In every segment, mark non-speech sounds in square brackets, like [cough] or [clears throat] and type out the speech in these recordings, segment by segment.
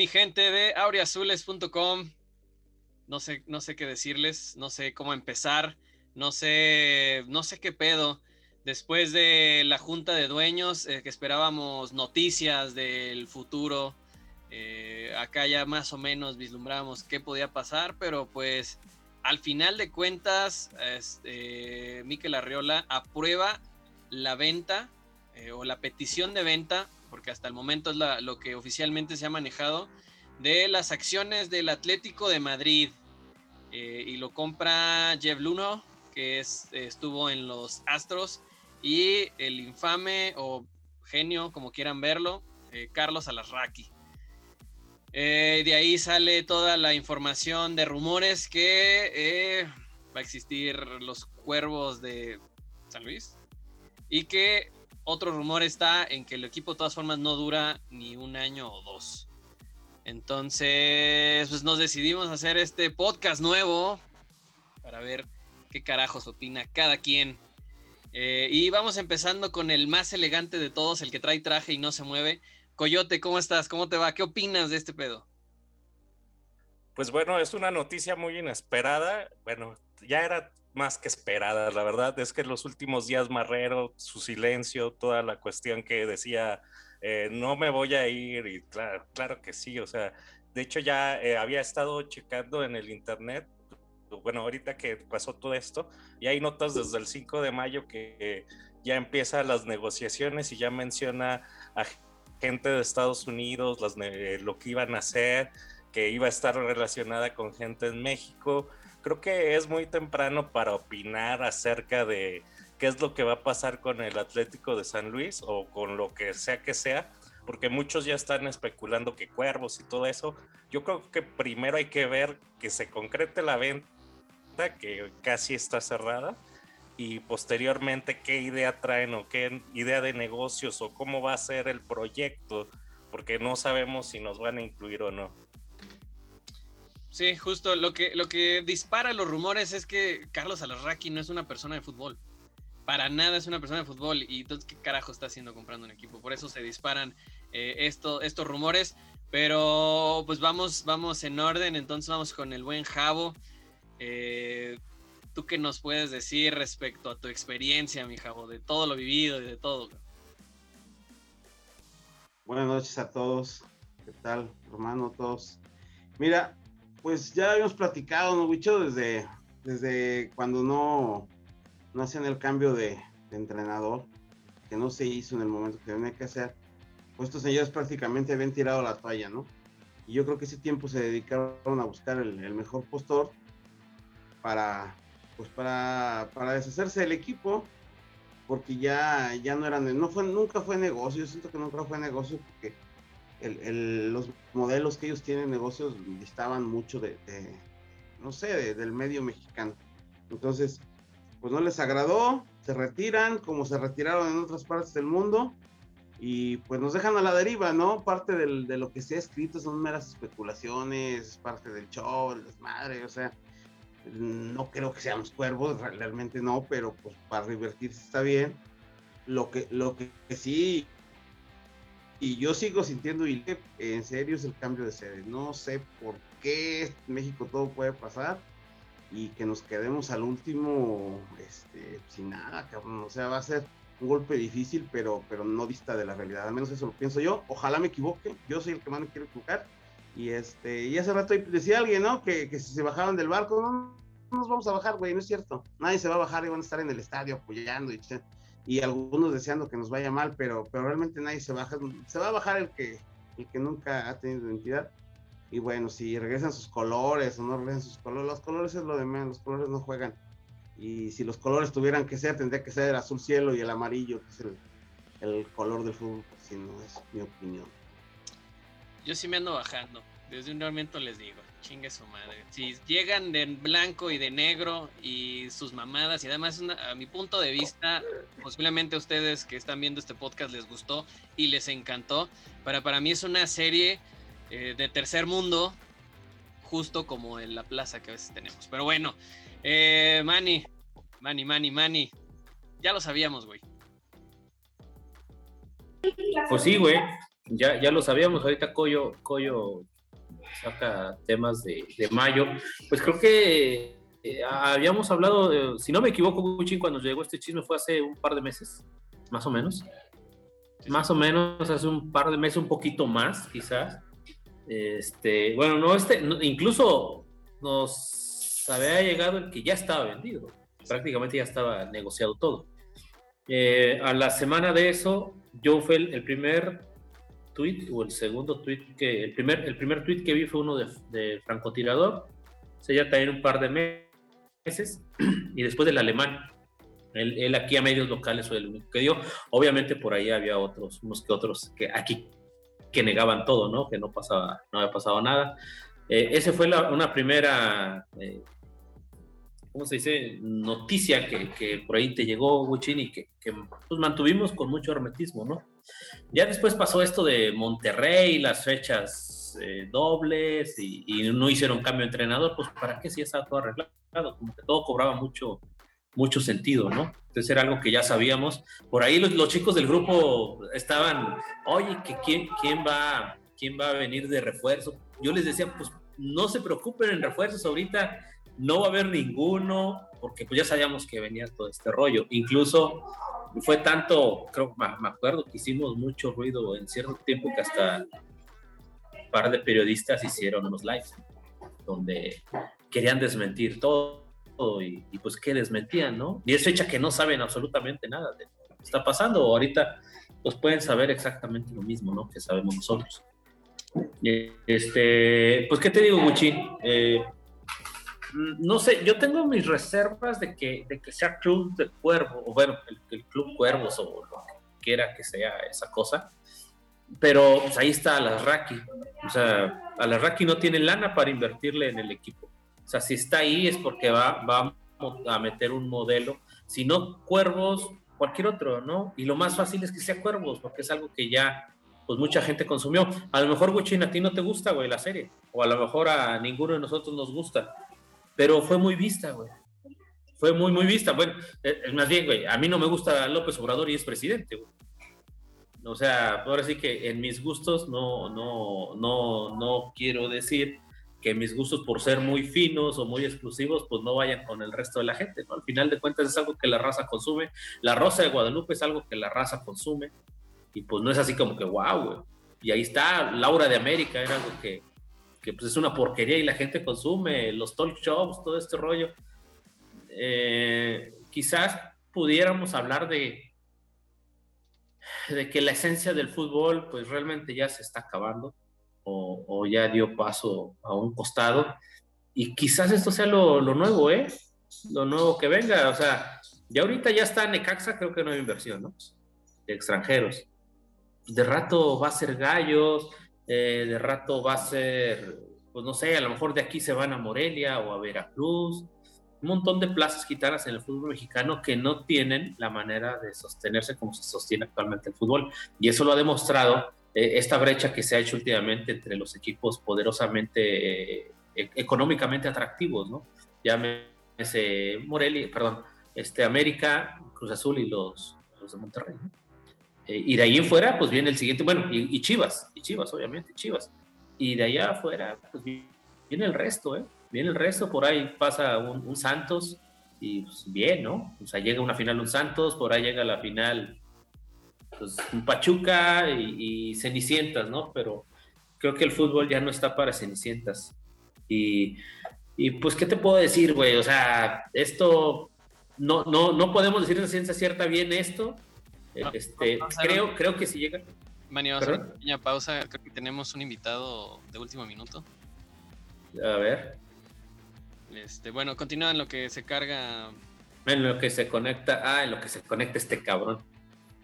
mi gente de aureazules.com. No sé, no sé qué decirles, no sé cómo empezar, no sé, no sé qué pedo. Después de la junta de dueños, eh, que esperábamos noticias del futuro, eh, acá ya más o menos vislumbramos qué podía pasar, pero pues al final de cuentas, este, Miquel Arriola aprueba la venta eh, o la petición de venta, porque hasta el momento es lo que oficialmente se ha manejado, de las acciones del Atlético de Madrid. Eh, y lo compra Jeff Luno, que es, estuvo en los Astros, y el infame o genio, como quieran verlo, eh, Carlos Alarraqui. Eh, de ahí sale toda la información de rumores que va a existir los cuervos de San Luis y que otro rumor está en que el equipo de todas formas no dura ni un año o dos. Entonces, pues nos decidimos hacer este podcast nuevo para ver qué carajos opina cada quien. Eh, y vamos empezando con el más elegante de todos, el que trae traje y no se mueve. Coyote, ¿cómo estás? ¿Cómo te va? ¿Qué opinas de este pedo? Pues bueno, es una noticia muy inesperada. Bueno, ya era más que esperada, la verdad es que los últimos días Marrero, su silencio, toda la cuestión que decía, eh, no me voy a ir, y claro, claro que sí, o sea, de hecho ya eh, había estado checando en el internet, bueno, ahorita que pasó todo esto, y hay notas desde el 5 de mayo que ya empiezan las negociaciones y ya menciona a gente de Estados Unidos, las, lo que iban a hacer, que iba a estar relacionada con gente en México. Creo que es muy temprano para opinar acerca de qué es lo que va a pasar con el Atlético de San Luis o con lo que sea que sea, porque muchos ya están especulando que cuervos y todo eso. Yo creo que primero hay que ver que se concrete la venta, que casi está cerrada, y posteriormente qué idea traen o qué idea de negocios o cómo va a ser el proyecto, porque no sabemos si nos van a incluir o no. Sí, justo lo que, lo que dispara los rumores es que Carlos Alarraqui no es una persona de fútbol. Para nada es una persona de fútbol. Y entonces, ¿qué carajo está haciendo comprando un equipo? Por eso se disparan eh, esto, estos rumores. Pero pues vamos, vamos en orden. Entonces vamos con el buen Javo. Eh, ¿Tú qué nos puedes decir respecto a tu experiencia, mi Javo, de todo lo vivido y de todo? Buenas noches a todos. ¿Qué tal, hermano? Todos. Mira, pues ya habíamos platicado, ¿no, Wicho? Desde, desde cuando no, no hacían el cambio de, entrenador, que no se hizo en el momento que tenía que hacer, pues estos señores prácticamente habían tirado la toalla, ¿no? Y yo creo que ese tiempo se dedicaron a buscar el, el mejor postor para, pues para, para deshacerse del equipo, porque ya, ya no eran, no fue, nunca fue negocio, yo siento que nunca fue negocio porque el, los modelos que ellos tienen negocios estaban mucho de, no sé, del medio mexicano. Entonces, pues no les agradó, se retiran, como se retiraron en otras partes del mundo, y pues nos dejan a la deriva, ¿no? Parte del, de lo que se ha escrito son meras especulaciones, parte del show, el desmadre, o sea, no creo que seamos cuervos, realmente no, pero pues para divertirse está bien. Lo que, lo que sí, y yo sigo sintiendo, y en serio es el cambio de sede. No sé por qué México todo puede pasar y que nos quedemos al último este, sin nada, cabrón. O sea, va a ser un golpe difícil, pero, pero no dista de la realidad. Al menos eso lo pienso yo. Ojalá me equivoque. Yo soy el que más me quiero equivocar y este, y hace rato decía alguien, ¿no? Que, que si se bajaban del barco, no, nos vamos a bajar, güey, no es cierto. Nadie se va a bajar y van a estar en el estadio apoyando y, y algunos deseando que nos vaya mal, pero, pero realmente nadie se baja. Se va a bajar el que, el que nunca ha tenido identidad. Y bueno, si regresan sus colores o no regresan sus colores, los colores es lo de menos, los colores no juegan. Y si los colores tuvieran que ser, tendría que ser el azul cielo y el amarillo, que es el, el color del fútbol, si no es mi opinión. Yo sí me ando bajando. Desde un momento les digo, chingue su madre. Si llegan de blanco y de negro y sus mamadas, y además a mi punto de vista, posiblemente a ustedes que están viendo este podcast les gustó y les encantó. Para, para mí es una serie eh, de tercer mundo, justo como en la plaza que a veces tenemos. Pero bueno, eh, Manny, Manny, Manny, Manny, ya lo sabíamos, güey. Pues sí, güey ya, ya lo sabíamos, ahorita Coyo, Coyo saca temas de, mayo, pues creo que eh, habíamos hablado, si no me equivoco, Gucci, cuando llegó este chisme fue hace un par de meses, más o menos. Más o menos hace un par de meses, un poquito más, quizás. Este, bueno, no, este, incluso nos había llegado el que ya estaba vendido, prácticamente ya estaba negociado todo. Eh, a la semana de eso, yo fue el, primer tweet o el segundo tweet que, el primer, el primer tweet que vi fue uno de, francotirador, se ya también un par de meses, [clears throat] y después del alemán. Él, aquí a medios locales fue el único que dio. Obviamente por ahí había otros, unos que otros que aquí que negaban todo, ¿no? Que no pasaba, no había pasado nada. Eh, esa fue una primera eh, ¿cómo se dice? Noticia que, que por ahí te llegó, Guchin, y que, que pues, mantuvimos con mucho hermetismo, ¿no? Ya después pasó esto de Monterrey, las fechas eh, dobles, y, y, no hicieron cambio de entrenador, pues ¿para qué si ya estaba todo arreglado? Como que todo cobraba mucho, mucho sentido, ¿no? Entonces era algo que ya sabíamos. Por ahí los, los chicos del grupo estaban, oye, que quién, quién, va, ¿quién va a venir de refuerzo? Yo les decía, pues no se preocupen en refuerzos ahorita no va a haber ninguno, porque pues ya sabíamos que venía todo este rollo. Incluso fue tanto, creo, me acuerdo que hicimos mucho ruido en cierto tiempo que hasta un par de periodistas hicieron unos lives donde querían desmentir todo y, pues que desmentían, ¿no? Y es fecha que no saben absolutamente nada de lo que está pasando. Ahorita pues pueden saber exactamente lo mismo, ¿no? Que sabemos nosotros. Este, pues, ¿qué te digo, Gucci? Eh, no sé, yo tengo mis reservas de que, de que sea Club de Cuervo, o bueno, el, Club Cuervos o lo que quiera que sea esa cosa. Pero pues, ahí está Alasraki. O sea, Alasraki no tiene lana para invertirle en el equipo. O sea, si está ahí es porque va, va a meter un modelo. Si no, Cuervos, cualquier otro, ¿no? Y lo más fácil es que sea Cuervos, porque es algo que ya pues mucha gente consumió. A lo mejor, Guchin, a ti no te gusta, güey, la serie. O a lo mejor a ninguno de nosotros nos gusta pero fue muy vista, güey. Fue muy, muy vista. Bueno, eh, es más bien, güey, a mí no me gusta López Obrador y es presidente, güey. O sea, ahora sí que en mis gustos no, no, no, no quiero decir que mis gustos por ser muy finos o muy exclusivos, pues no vayan con el resto de la gente, ¿no? Al final de cuentas es algo que la raza consume. La Rosa de Guadalupe es algo que la raza consume. Y pues no es así como que, wow, güey. Y ahí está, Laura de América, era algo que, que pues es una porquería y la gente consume, los talk shows, todo este rollo. Eh, quizás pudiéramos hablar de, de que la esencia del fútbol pues realmente ya se está acabando o, o ya dio paso a un costado y quizás esto sea lo, lo, nuevo, ¿eh? Lo nuevo que venga, o sea, ya ahorita ya está Necaxa, creo que no hay inversión, ¿no? De extranjeros. De rato va a ser Gallos, eh, de rato va a ser, pues no sé, a lo mejor de aquí se van a Morelia o a Veracruz, un montón de plazas gitanas en el fútbol mexicano que no tienen la manera de sostenerse como se sostiene actualmente el fútbol. Y eso lo ha demostrado eh, esta brecha que se ha hecho últimamente entre los equipos poderosamente, eh, e-, económicamente atractivos, ¿no? Llámese Morelia, perdón, este, América, Cruz Azul y los, los de Monterrey. Eh, y de ahí en fuera, pues viene el siguiente, bueno, y, Chivas, y Chivas, obviamente, Chivas. Y de allá afuera, pues viene el resto, ¿eh? Viene el resto, por ahí pasa un, Santos, y pues bien, ¿no? O sea, llega una final un Santos, por ahí llega la final, pues un Pachuca y, Cenicientas, ¿no? Pero creo que el fútbol ya no está para Cenicientas. Y, y pues, ¿qué te puedo decir, güey? O sea, esto, no, no, no podemos decir de ciencia cierta bien esto, este, creo, creo que si llega. Mani, vamos a hacer una pequeña pausa. Creo que tenemos un invitado de último minuto. A ver. Este, bueno, continúa en lo que se carga. En lo que se conecta. Ah, en lo que se conecta este cabrón.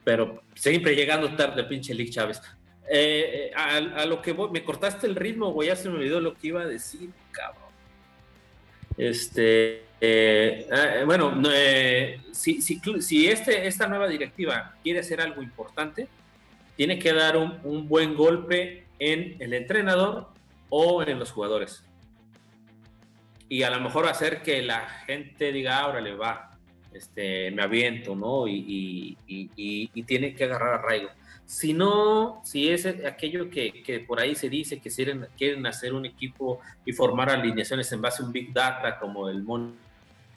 Pero siempre llegando tarde, pinche Lick Chávez. Eh, a, a, lo que voy, me cortaste el ritmo, güey, ya se me olvidó lo que iba a decir, cabrón. Este, eh, ah, bueno, eh, si, este, esta nueva directiva quiere hacer algo importante, tiene que dar un, buen golpe en el entrenador o en los jugadores. Y a lo mejor hacer que la gente diga, ahora le va, este, me aviento, ¿no? Y, y, tiene que agarrar arraigo. Si no, si es aquello que, por ahí se dice que quieren, hacer un equipo y formar alineaciones en base a un Big Data como el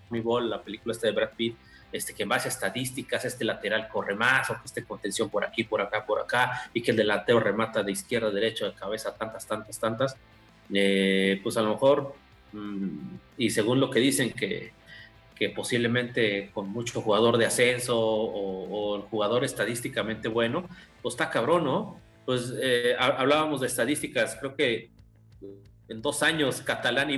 Moneyball, la película esta de Brad Pitt, este, que en base a estadísticas este lateral corre más o que esté contención por aquí, por acá, por acá, y que el delantero remata de izquierda a derecha, de cabeza, tantas, tantas, tantas, eh, pues a lo mejor, mm, y según lo que dicen, que, que posiblemente con mucho jugador de ascenso o, el jugador estadísticamente bueno, pues está cabrón, ¿no? Pues eh, hablábamos de estadísticas, creo que en dos años Catalán y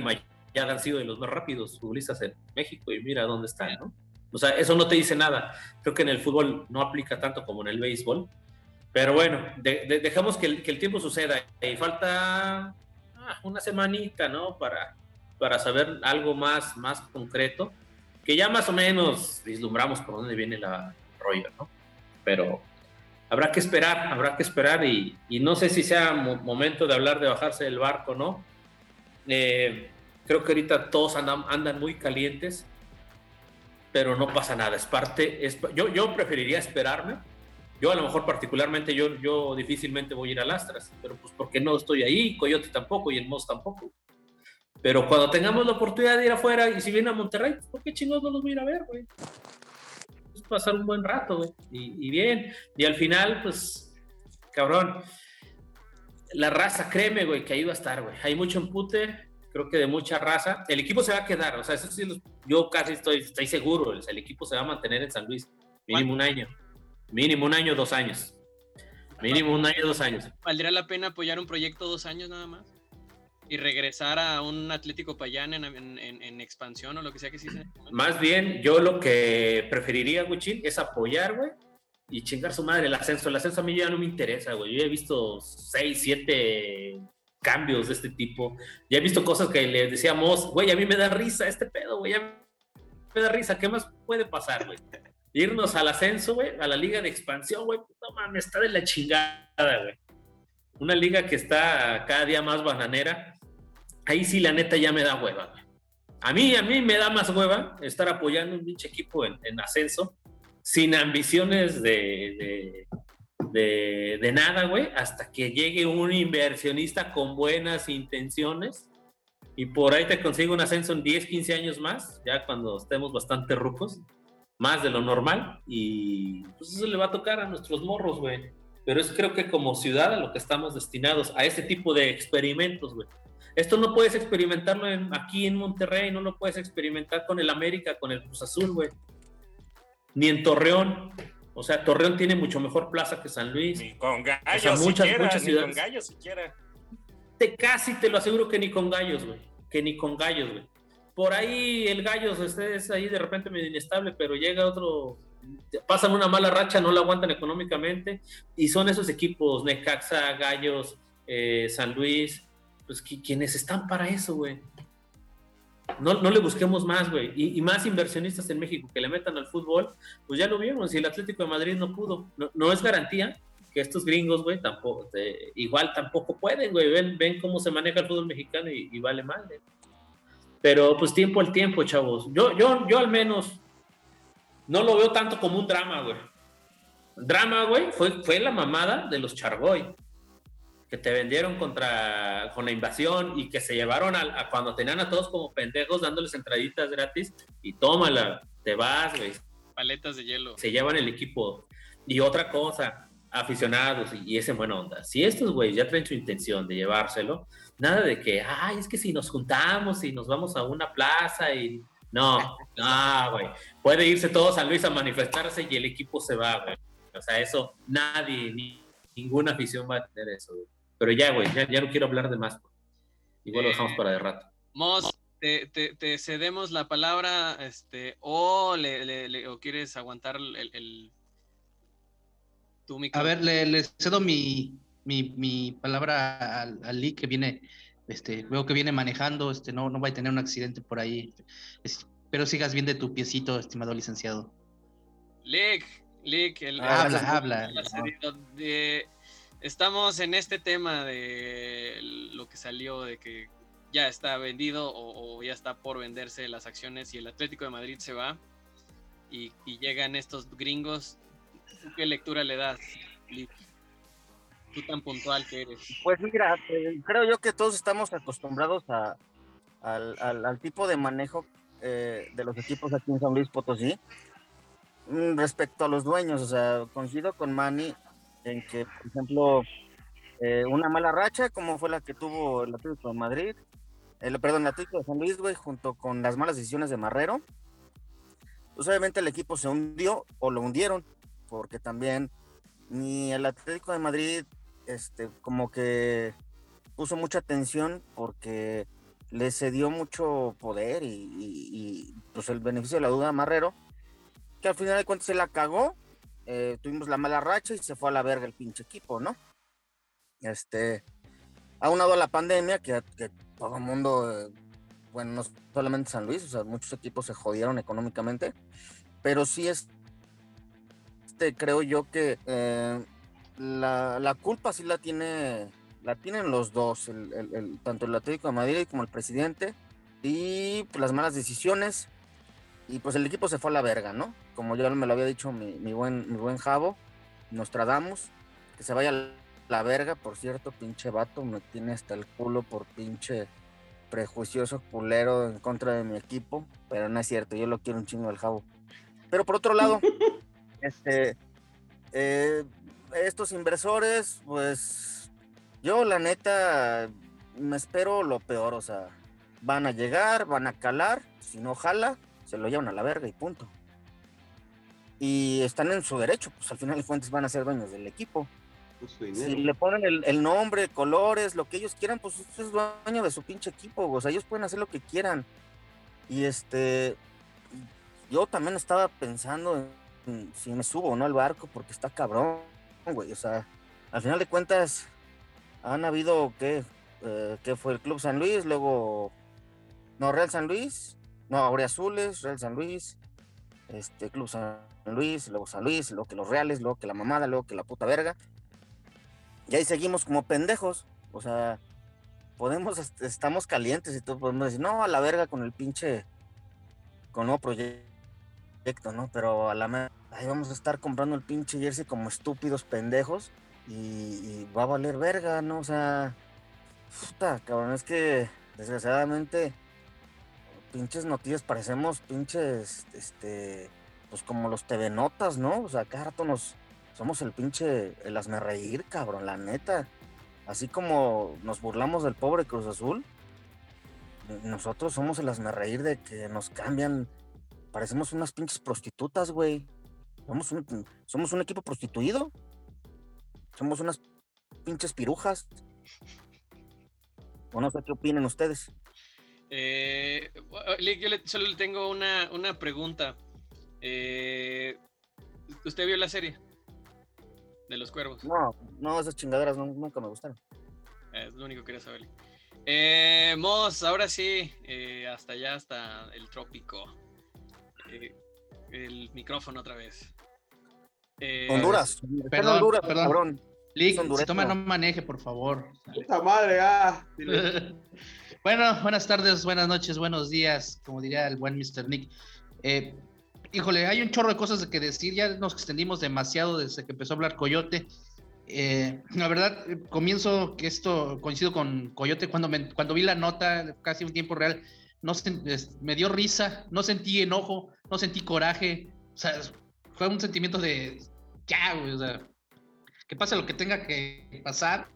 Mayar han sido de los más rápidos futbolistas en México y mira dónde están, ¿no? O sea, eso no te dice nada. Creo que en el fútbol no aplica tanto como en el béisbol. Pero bueno, dejamos que el, tiempo suceda. Y falta ah, una semanita, ¿no? Para, para saber algo más, más concreto que ya más o menos vislumbramos por dónde viene la rollo, ¿no? Pero habrá que esperar, habrá que esperar y, no sé si sea momento de hablar de bajarse del barco, ¿no? Eh, creo que ahorita todos andan, andan muy calientes, pero no pasa nada, es parte, es, yo, yo preferiría esperarme. Yo a lo mejor particularmente, yo, yo difícilmente voy a ir a Lastras, pero pues porque no estoy ahí, Coyote tampoco y el Moss tampoco. Pero cuando tengamos la oportunidad de ir afuera y si viene a Monterrey, ¿por qué chingados no los voy a ir a ver, güey? Es pasar un buen rato, güey. Y, bien. Y al final, pues, cabrón, la raza, créeme, güey, que ahí va a estar, güey. Hay mucho empute, creo que de mucha raza. El equipo se va a quedar, o sea, eso sí, yo casi estoy, estoy seguro, el, equipo se va a mantener en San Luis. Mínimo un año. Mínimo un año, dos años. Mínimo un año, dos años. ¿Valdría la pena apoyar un proyecto dos años nada más? y regresar a un Atlético Payán en, expansión o lo que sea que sí sea. Más bien, yo lo que preferiría, Guchín, es apoyar, güey, y chingar su madre el ascenso. El ascenso a mí ya no me interesa, güey. Yo he visto seis, siete cambios de este tipo. Ya he visto cosas que le decíamos, güey, a mí me da risa este pedo, güey, me da risa. ¿Qué más puede pasar, güey? Irnos al ascenso, güey, a la liga de expansión, güey, no mames, está de la chingada, güey. Una liga que está cada día más bananera ahí sí la neta ya me da hueva. A mí, a mí me da más hueva estar apoyando un pinche equipo en, ascenso, sin ambiciones de, de, nada, güey, hasta que llegue un inversionista con buenas intenciones y por ahí te consigo un ascenso en 10, 15 años más, ya cuando estemos bastante rucos, más de lo normal, y pues eso le va a tocar a nuestros morros, güey. Pero es creo que como ciudad a lo que estamos destinados, a este tipo de experimentos, güey. Esto no puedes experimentarlo aquí en Monterrey, no lo puedes experimentar con el América, con el Cruz Azul, güey. Ni en Torreón. O sea, Torreón tiene mucho mejor plaza que San Luis. Ni con gallos, muchas, muchas ciudades. Ni con gallos siquiera. Te casi te lo aseguro que ni con gallos, güey. Que ni con gallos, güey. Por ahí el gallos es ahí de repente medio inestable, pero llega otro, pasan una mala racha, no la aguantan económicamente, y son esos equipos, Necaxa, Gallos, eh, San Luis, pues quienes están para eso, güey. No, no, le busquemos más, güey. Y, más inversionistas en México que le metan al fútbol, pues ya lo vieron. Si el Atlético de Madrid no pudo, no, es garantía que estos gringos, güey, tampoco, igual tampoco pueden, güey. Ven, ven cómo se maneja el fútbol mexicano y, vale mal, Pero pues tiempo al tiempo, chavos. Yo, yo, yo al menos no lo veo tanto como un drama, güey. Drama, güey, fue, fue la mamada de los Chargoy que te vendieron contra con la invasión y que se llevaron a, cuando tenían a todos como pendejos dándoles entraditas gratis y tómala, te vas, güey. Paletas de hielo. Se llevan el equipo. Y otra cosa, aficionados y, ese buena onda. Si estos güeyes ya traen su intención de llevárselo, nada de que, ay, es que si nos juntamos y nos vamos a una plaza y [laughs] no, no, güey. Puede irse todos a Luis a manifestarse y el equipo se va, güey. O sea, eso nadie, ni ninguna afición va a tener eso, güey. Pero ya, güey, ya, no quiero hablar de más. Igual lo dejamos eh, para de rato. Mos, te, cedemos la palabra, este, o, le, o quieres aguantar el, tu micrófono. A ver, le, cedo mi, mi, palabra al, al Lee que viene, este, veo que viene manejando, este, no, no va a tener un accidente por ahí. Espero sigas bien de tu piecito, estimado licenciado. Lick, Lick, el, habla, habla. de, estamos en este tema de lo que salió de que ya está vendido o, ya está por venderse las acciones y el Atlético de Madrid se va y, llegan estos gringos. ¿Qué lectura le das? tú tan puntual que eres. Pues mira, eh, creo yo que todos estamos acostumbrados a, al, al, tipo de manejo eh, de los equipos aquí en San Luis Potosí. Mm, respecto a los dueños, o sea, coincido con Manny en que, por ejemplo, eh, una mala racha, como fue la que tuvo el Atlético de Madrid, el, perdón, el Atlético de San Luis, junto con las malas decisiones de Marrero, pues obviamente el equipo se hundió o lo hundieron, porque también ni el Atlético de Madrid, este, como que puso mucha atención porque le cedió mucho poder y, pues el beneficio de la duda a Marrero, que al final de cuentas se la cagó, eh, tuvimos la mala racha y se fue a la verga el pinche equipo, ¿no? Este, aunado a la pandemia, que, todo el mundo, bueno, no solamente San Luis, o muchos equipos se jodieron económicamente, pero sí es, este, creo yo que eh, la, la, culpa sí la tiene, la tienen los dos, el, tanto el Atlético de Madrid como el presidente, y pues, las malas decisiones, y pues el equipo se fue a la verga, ¿no? Como ya me lo había dicho mi, mi buen, mi buen Javo, Nostradamus, que se vaya la verga, por cierto, pinche vato, me tiene hasta el culo por pinche prejuicioso culero en contra de mi equipo, pero no es cierto, yo lo quiero un chingo al jabo. Pero por otro lado, [laughs] este, eh, estos inversores, pues yo la neta me espero lo peor, o sea, van a llegar, van a calar, si no jala, se lo llevan a la verga y punto. Y están en su derecho, pues al final de cuentas van a ser dueños del equipo. Si le ponen el, nombre, colores, lo que ellos quieran, pues es dueño de su pinche equipo, o sea, ellos pueden hacer lo que quieran. Y este, yo también estaba pensando en, si me subo o no al barco, porque está cabrón, güey, o sea, al final de cuentas, han habido, ¿qué? Eh, ¿Qué fue el Club San Luis? Luego, no, Real San Luis, no, Aurea Azules, Real San Luis, este, Club San Luis, luego San Luis, luego que los Reales, luego que la mamada, luego que la puta verga. Y ahí seguimos como pendejos. O sea, podemos, estamos calientes y todo, podemos decir, no, a la verga con el pinche, con nuevo proyecto, ¿no? Pero a la ahí vamos a estar comprando el pinche jersey como estúpidos pendejos y, va a valer verga, ¿no? O sea, puta, cabrón, es que desgraciadamente pinches noticias parecemos pinches, este, pues como los TV Notas, ¿no? O sea, cada rato nos, somos el pinche, el hazme reír, cabrón, la neta. Así como nos burlamos del pobre Cruz Azul, nosotros somos el hazme reír de que nos cambian. Parecemos unas pinches prostitutas, güey. Somos un, somos un equipo prostituido. Somos unas pinches pirujas. O no sé qué opinan ustedes. Eh, yo solo le tengo una, una pregunta. Eh, ¿Usted vio la serie? de los cuervos. No, no, esas chingaderas nunca me gustaron. Es lo único que quería saber. Eh, Moss, ahora sí, eh, hasta allá, hasta el trópico. Eh, el micrófono otra vez. Eh, Honduras. Perdón, Honduras, perdón. Cabrón. si toma no maneje, por favor. Puta madre, ah. [laughs] bueno, buenas tardes, buenas noches, buenos días, como diría el buen Mr. Nick. Eh, híjole, hay un chorro de cosas que decir, ya nos extendimos demasiado desde que empezó a hablar Coyote. Eh, la verdad, comienzo que esto coincido con Coyote cuando, cuando vi la nota, casi un tiempo real, no me dio risa, no sentí enojo, no sentí coraje, o sea, fue un sentimiento de, ya, o sea, que pase lo que tenga que pasar.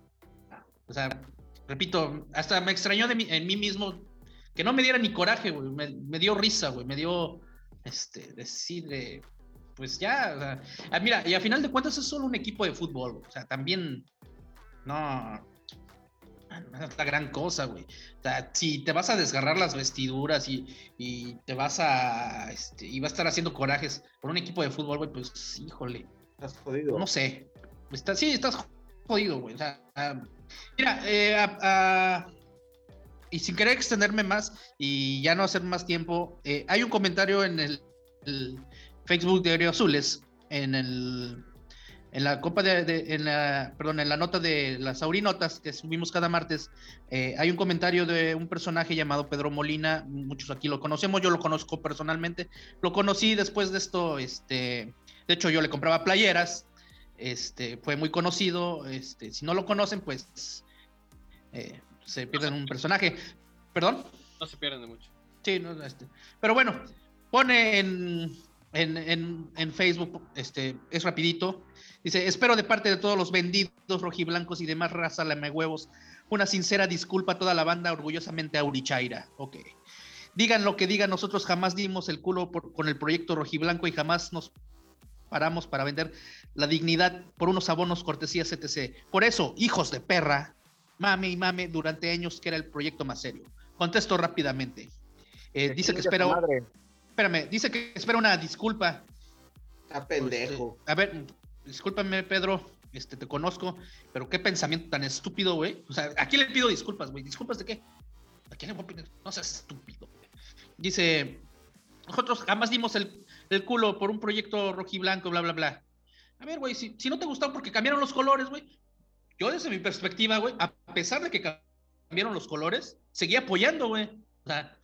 O sea, repito, hasta me extrañó de en mí mismo que no me diera ni coraje, güey, me, me dio risa, güey, me dio este, decir, pues ya, o sea, ah, mira, y a final de cuentas es solo un equipo de fútbol, o sea, también no, no es la gran cosa, güey. O sea, si te vas a desgarrar las vestiduras y, y te vas a, este, y vas a estar haciendo corajes por un equipo de fútbol, güey, pues, híjole. Estás jodido. No sé. Está, sí, estás jodido, güey. O sea, mira, eh, a, y sin querer extenderme más y ya no hacer más tiempo, eh, hay un comentario en el, Facebook de Diario Azules, en el en la copa de, en la, perdón, en la nota de las aurinotas que subimos cada martes, eh, hay un comentario de un personaje llamado Pedro Molina, muchos aquí lo conocemos, yo lo conozco personalmente, lo conocí después de esto, este, de hecho yo le compraba playeras, este, fue muy conocido, este, si no lo conocen, pues eh, se pierden un personaje. ¿Perdón? No se pierden de mucho. Sí, no, este, pero bueno, pone en, en, en, en Facebook, este, es rapidito, dice, espero de parte de todos los vendidos rojiblancos y demás raza huevos una sincera disculpa a toda la banda orgullosamente aurichaira. Ok. Digan lo que digan, nosotros jamás dimos el culo por- con el proyecto rojiblanco y jamás nos paramos para vender la dignidad por unos abonos, cortesías, etc. Por eso, hijos de perra, mame y mame durante años que era el proyecto más serio. Contesto rápidamente. Eh, dice que espera, espérame, dice que espera una disculpa. Está pendejo. A ver, discúlpame, Pedro, este, te conozco, pero qué pensamiento tan estúpido, güey. O sea, ¿a quién le pido disculpas, güey? ¿Disculpas de qué? ¿A quién le voy a pedir? No seas estúpido. güey. Dice, nosotros jamás dimos el, el culo por un proyecto rojiblanco, bla, bla, bla. A ver, güey, si, si no te gustó porque cambiaron los colores, güey. Yo desde mi perspectiva, güey, a pesar de que cambiaron los colores, seguía apoyando, güey. O sea,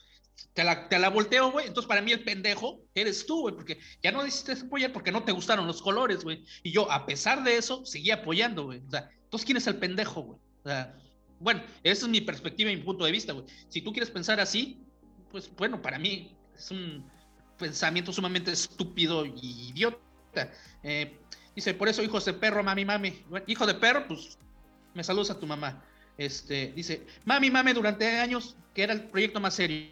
te la, te la volteo, güey. Entonces, para mí, el pendejo eres tú, güey, porque ya no decidiste apoyar porque no te gustaron los colores, güey. Y yo, a pesar de eso, seguía apoyando, güey. O sea, entonces, ¿quién es el pendejo, güey? O sea, bueno, esa es mi perspectiva y mi punto de vista, güey. Si tú quieres pensar así, pues bueno, para mí es un pensamiento sumamente estúpido y idiota. Eh, dice, por eso, hijos de perro, mami, mami. Hijo de perro, pues me saludas a tu mamá. Este, dice, mami, mami, durante años, que era el proyecto más serio.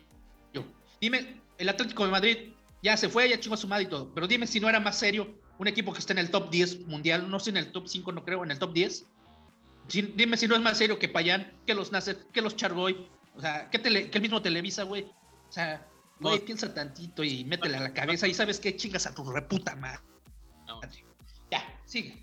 Dime, el Atlético de Madrid ya se fue, ya chingó a su madre y todo, pero dime si no era más serio un equipo que está en el top 10 mundial, no sé en el top 5, no creo, en el top 10. Si- dime si no es más serio que Payán, que los Nasser, que los Chargoy, o sea, que, tele- que el mismo Televisa, güey. O sea, güey, No. piensa tantito y métele a la cabeza y sabes qué chingas a tu reputa madre. No. Ya, sigue.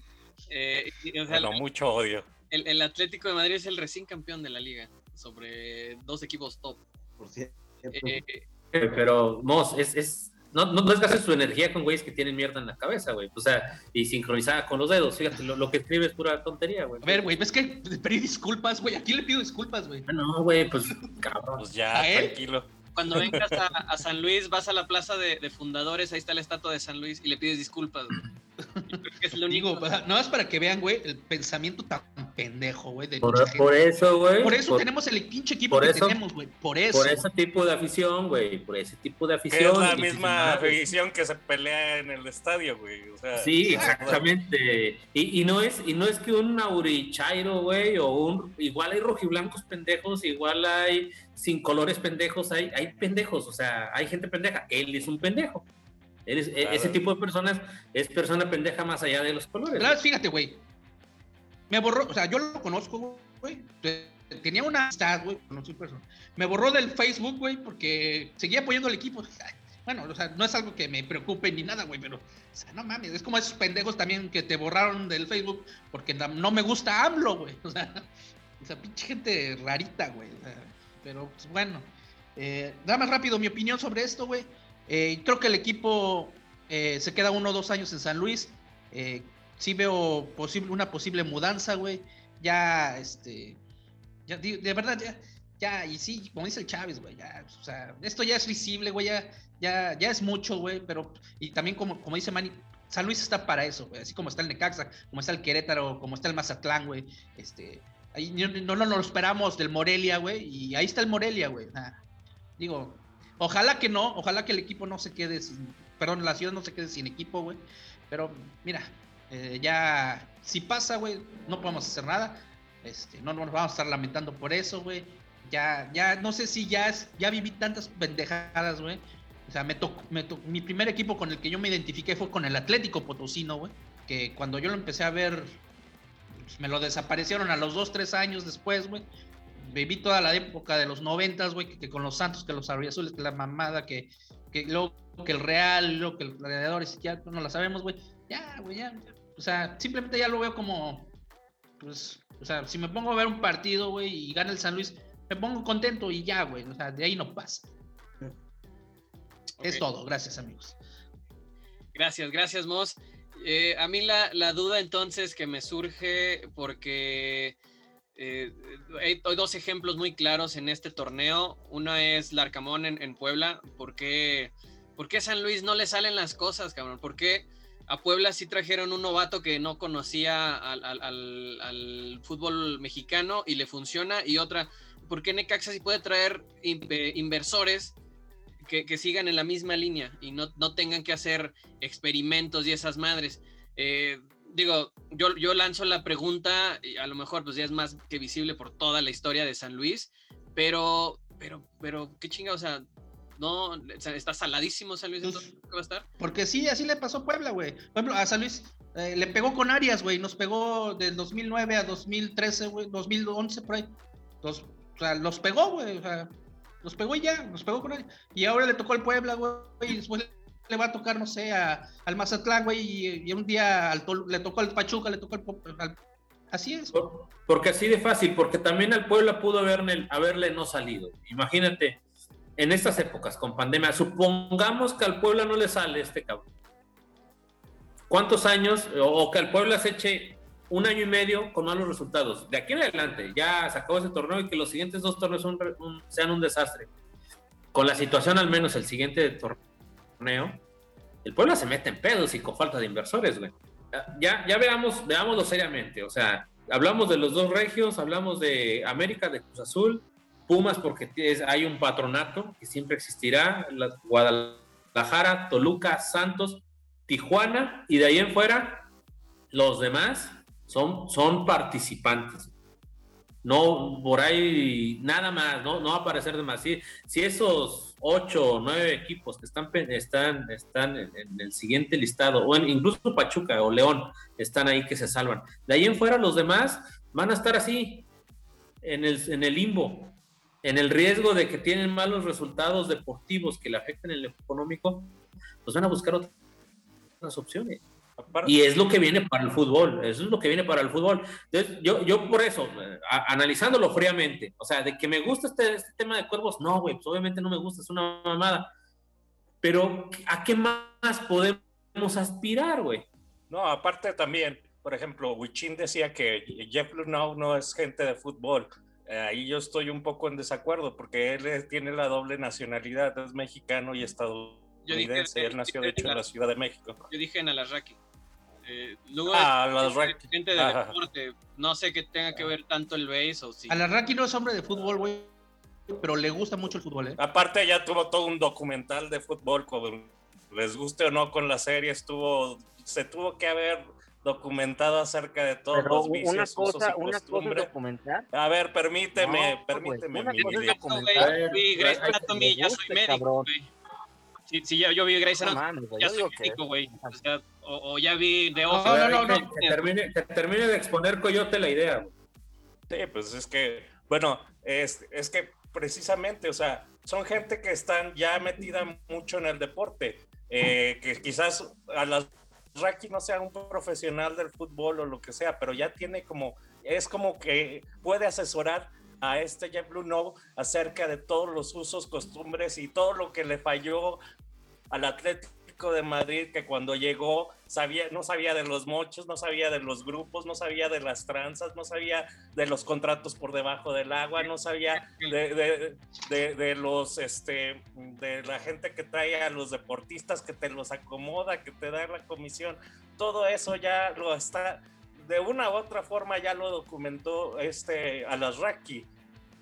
Eh, y- o sea, Bueno, mucho odio. el, el Atlético de Madrid es el recién campeón de la liga sobre dos equipos top. Por cierto. Eh, Pero, Mos, es, es, no, no, no es gastes su energía con güeyes que tienen mierda en la cabeza, güey. O sea, y sincronizada con los dedos. Fíjate, lo, lo que escribe es pura tontería, güey. A ver, güey, ves que pedí disculpas, güey. ¿A quién le pido disculpas, güey? Ah, No, güey, pues, cabrón. Pues ya, tranquilo. Cuando vengas a, San Luis, vas a la plaza de, fundadores, ahí está la estatua de San Luis y le pides disculpas. Es lo único. nada más para que vean, güey, el pensamiento tan pendejo, güey. de Por, por eso, güey. Por eso por, tenemos el pinche equipo por que eso- tenemos, güey. Por eso. por ese tipo de afición, güey. Por ese tipo de afición. es la misma afición que se pelea en el estadio, güey. O sea, Sí, exactamente. Y, y no es y no es que un Aurichairo, güey, o un igual hay rojiblancos pendejos, igual hay sin colores pendejos, hay hay pendejos, o sea, hay gente pendeja. Él es un pendejo. Él es- e- Claro. Ese tipo de personas es persona pendeja más allá de los colores. ¿Verdad? Fíjate, güey. Me borró, o sea, yo lo conozco, güey. Te- Tenía una amistad, güey, conocí persona. Me borró del Facebook, güey, porque seguía apoyando al equipo. Bueno, o sea, no es algo que me preocupe ni nada, güey, pero, o sea, no mames, es como esos pendejos también que te borraron del Facebook porque no me gusta AMLO, güey. [laughs] O sea, o sea, pinche gente rarita, güey. o sea, pero, pues, bueno. Eh, nada más rápido, mi opinión sobre esto, güey. Eh, creo que el equipo eh, se queda uno o dos años en San Luis. Eh, sí veo posible, una posible mudanza, güey. Ya, este, ya, de verdad, ya, ya, y sí, como dice el Chávez, güey, ya, o sea, esto ya es visible, güey, ya, ya, ya es mucho, güey, pero, y también como, como dice Manny, San Luis está para eso, güey, así como está el Necaxa, como está el Querétaro, como está el Mazatlán, güey, este, ahí no, no, no esperamos del Morelia, güey, y ahí está el Morelia, güey, digo, ojalá que no, ojalá que el equipo no se quede sin, perdón, la ciudad no se quede sin equipo, güey, pero, mira, eh, ya, si pasa, güey, no podemos hacer nada. Este, no nos vamos a estar lamentando por eso, güey. Ya, ya, no sé si ya es, ya viví tantas pendejadas, güey. O sea, me tocó, me tocó- mi primer equipo con el que yo me identifiqué fue con el Atlético Potosino, güey. Que cuando yo lo empecé a ver, pues, me lo desaparecieron a los dos, tres años después, güey. Viví toda la época de los noventas, güey, que, que con los Santos, que los Azules, que la mamada, que, que luego que el Real, luego que el Gladiadores, ya no la sabemos, güey. Ya, güey, ya. O sea, simplemente ya lo veo como, pues, o sea, si me pongo a ver un partido, güey, y gana el San Luis, me pongo contento y ya, güey. O sea, de ahí no pasa. Es todo. Gracias, amigos. Gracias, gracias, Moss. Eh, a mí la, la duda entonces que me surge porque eh, hay hay dos ejemplos muy claros en este torneo. Uno es Larcamón en, en Puebla. ¿Por qué, por qué San Luis no le salen las cosas, cabrón? ¿Por qué a Puebla sí trajeron un novato que no conocía al, al- al- al fútbol mexicano y le funciona. Y otra, ¿por qué Necaxa sí puede traer in- eh, inversores que, que sigan en la misma línea y no, no tengan que hacer experimentos y esas madres? Eh, digo, yo, yo lanzo la pregunta, y a lo mejor pues ya es más que visible por toda la historia de San Luis, pero, pero, pero, qué chinga, o sea, no, está saladísimo San Luis, entonces, ¿qué va a estar? Porque sí, así le pasó Puebla, güey. Por a San Luis eh, le pegó con Arias, güey. Nos pegó del 2009 a 2013, güey. 2011, por ahí. Los, o sea, los pegó, güey. O sea, los pegó y ya, los pegó con Arias. Y ahora le tocó al Puebla, güey. Y después le va a tocar, no sé, a, al Mazatlán, güey. Y, un día al le tocó al Pachuca, le tocó al, Así es. Por- porque así de fácil, porque también al Puebla pudo haberle, haberle no salido. Imagínate, en estas épocas con pandemia, supongamos que al Puebla no le sale este cabrón. ¿Cuántos años, o, que al Puebla se eche un año y medio con malos resultados? De aquí en adelante, ya se acabó ese torneo y que los siguientes dos torneos son sean un desastre. Con la situación, al menos el siguiente torneo, el Puebla se mete en pedos y con falta de inversores, güey ya, ya veamos, veámoslo seriamente. O sea, hablamos de los dos regios, hablamos de América, de Cruz Azul, Pumas, porque hay un patronato que siempre existirá, la- Guadalajara, Toluca, Santos, Tijuana, y de ahí en fuera, los demás son, son participantes. No, por ahí nada más, no, no va a aparecer de. Si, si esos ocho o nueve equipos que están, están, están en, en el siguiente listado, o en- incluso Pachuca o León, están ahí que se salvan. De ahí en fuera, los demás van a estar así, en el, en el limbo, en el riesgo de que tienen malos resultados deportivos que le afecten el económico, pues van a buscar otras opciones. Aparte- Y es lo que viene para el fútbol, eso es lo que viene para el fútbol. Entonces, yo, yo por eso, eh, a- analizándolo fríamente, o sea, de que me gusta este, este tema de cuervos, no, güey, pues obviamente no me gusta, es una mamada. Pero, ¿a qué más podemos aspirar, güey? No, aparte también, por ejemplo, Huichín decía que Jeff Lunow no es gente de fútbol. Eh, ahí yo estoy un poco en desacuerdo porque él tiene la doble nacionalidad, es mexicano y estadounidense. él nació, de hecho, en la Ciudad de México. Yo dije en Alarraqui. Eh, luego Ah, gente Ajá. deporte, no sé qué tenga que ver tanto el base o si. Alarraqui no es hombre de fútbol, güey. Pero le gusta mucho el fútbol, ¿eh? Aparte ya tuvo todo un documental de fútbol, con, les guste o no con la serie, estuvo, se tuvo que haber documentado acerca de todos Pero los vicios, una usos cosa, y una cosa documentar. A ver, permíteme, No, permíteme. mi cosa es documentar. ya soy médico, güey. Sí, sí, ya, yo vi Grey's No Anatomy, ya soy médico, güey. O, sea, o, o ya vi The No, Office. no, no, Que- no. Que, termine, que termine de exponer Coyote la idea. Sí, pues es que, bueno, es, es que precisamente, o sea, son gente que están ya metida mucho en el deporte, eh, que quizás a las Raki no sea un profesional del fútbol o lo que sea, pero ya tiene como, es como que puede asesorar a este Jeff Blue acerca de todos los usos, costumbres y todo lo que le falló al Atlético de Madrid, que cuando llegó sabía, no sabía de los mochos, no sabía de los grupos, no sabía de las tranzas, no sabía de los contratos por debajo del agua, no sabía de, de- de- de los, este, de la gente que trae a los deportistas, que te los acomoda, que te da la comisión. Todo eso ya lo está, de una u otra forma ya lo documentó este Alasraki.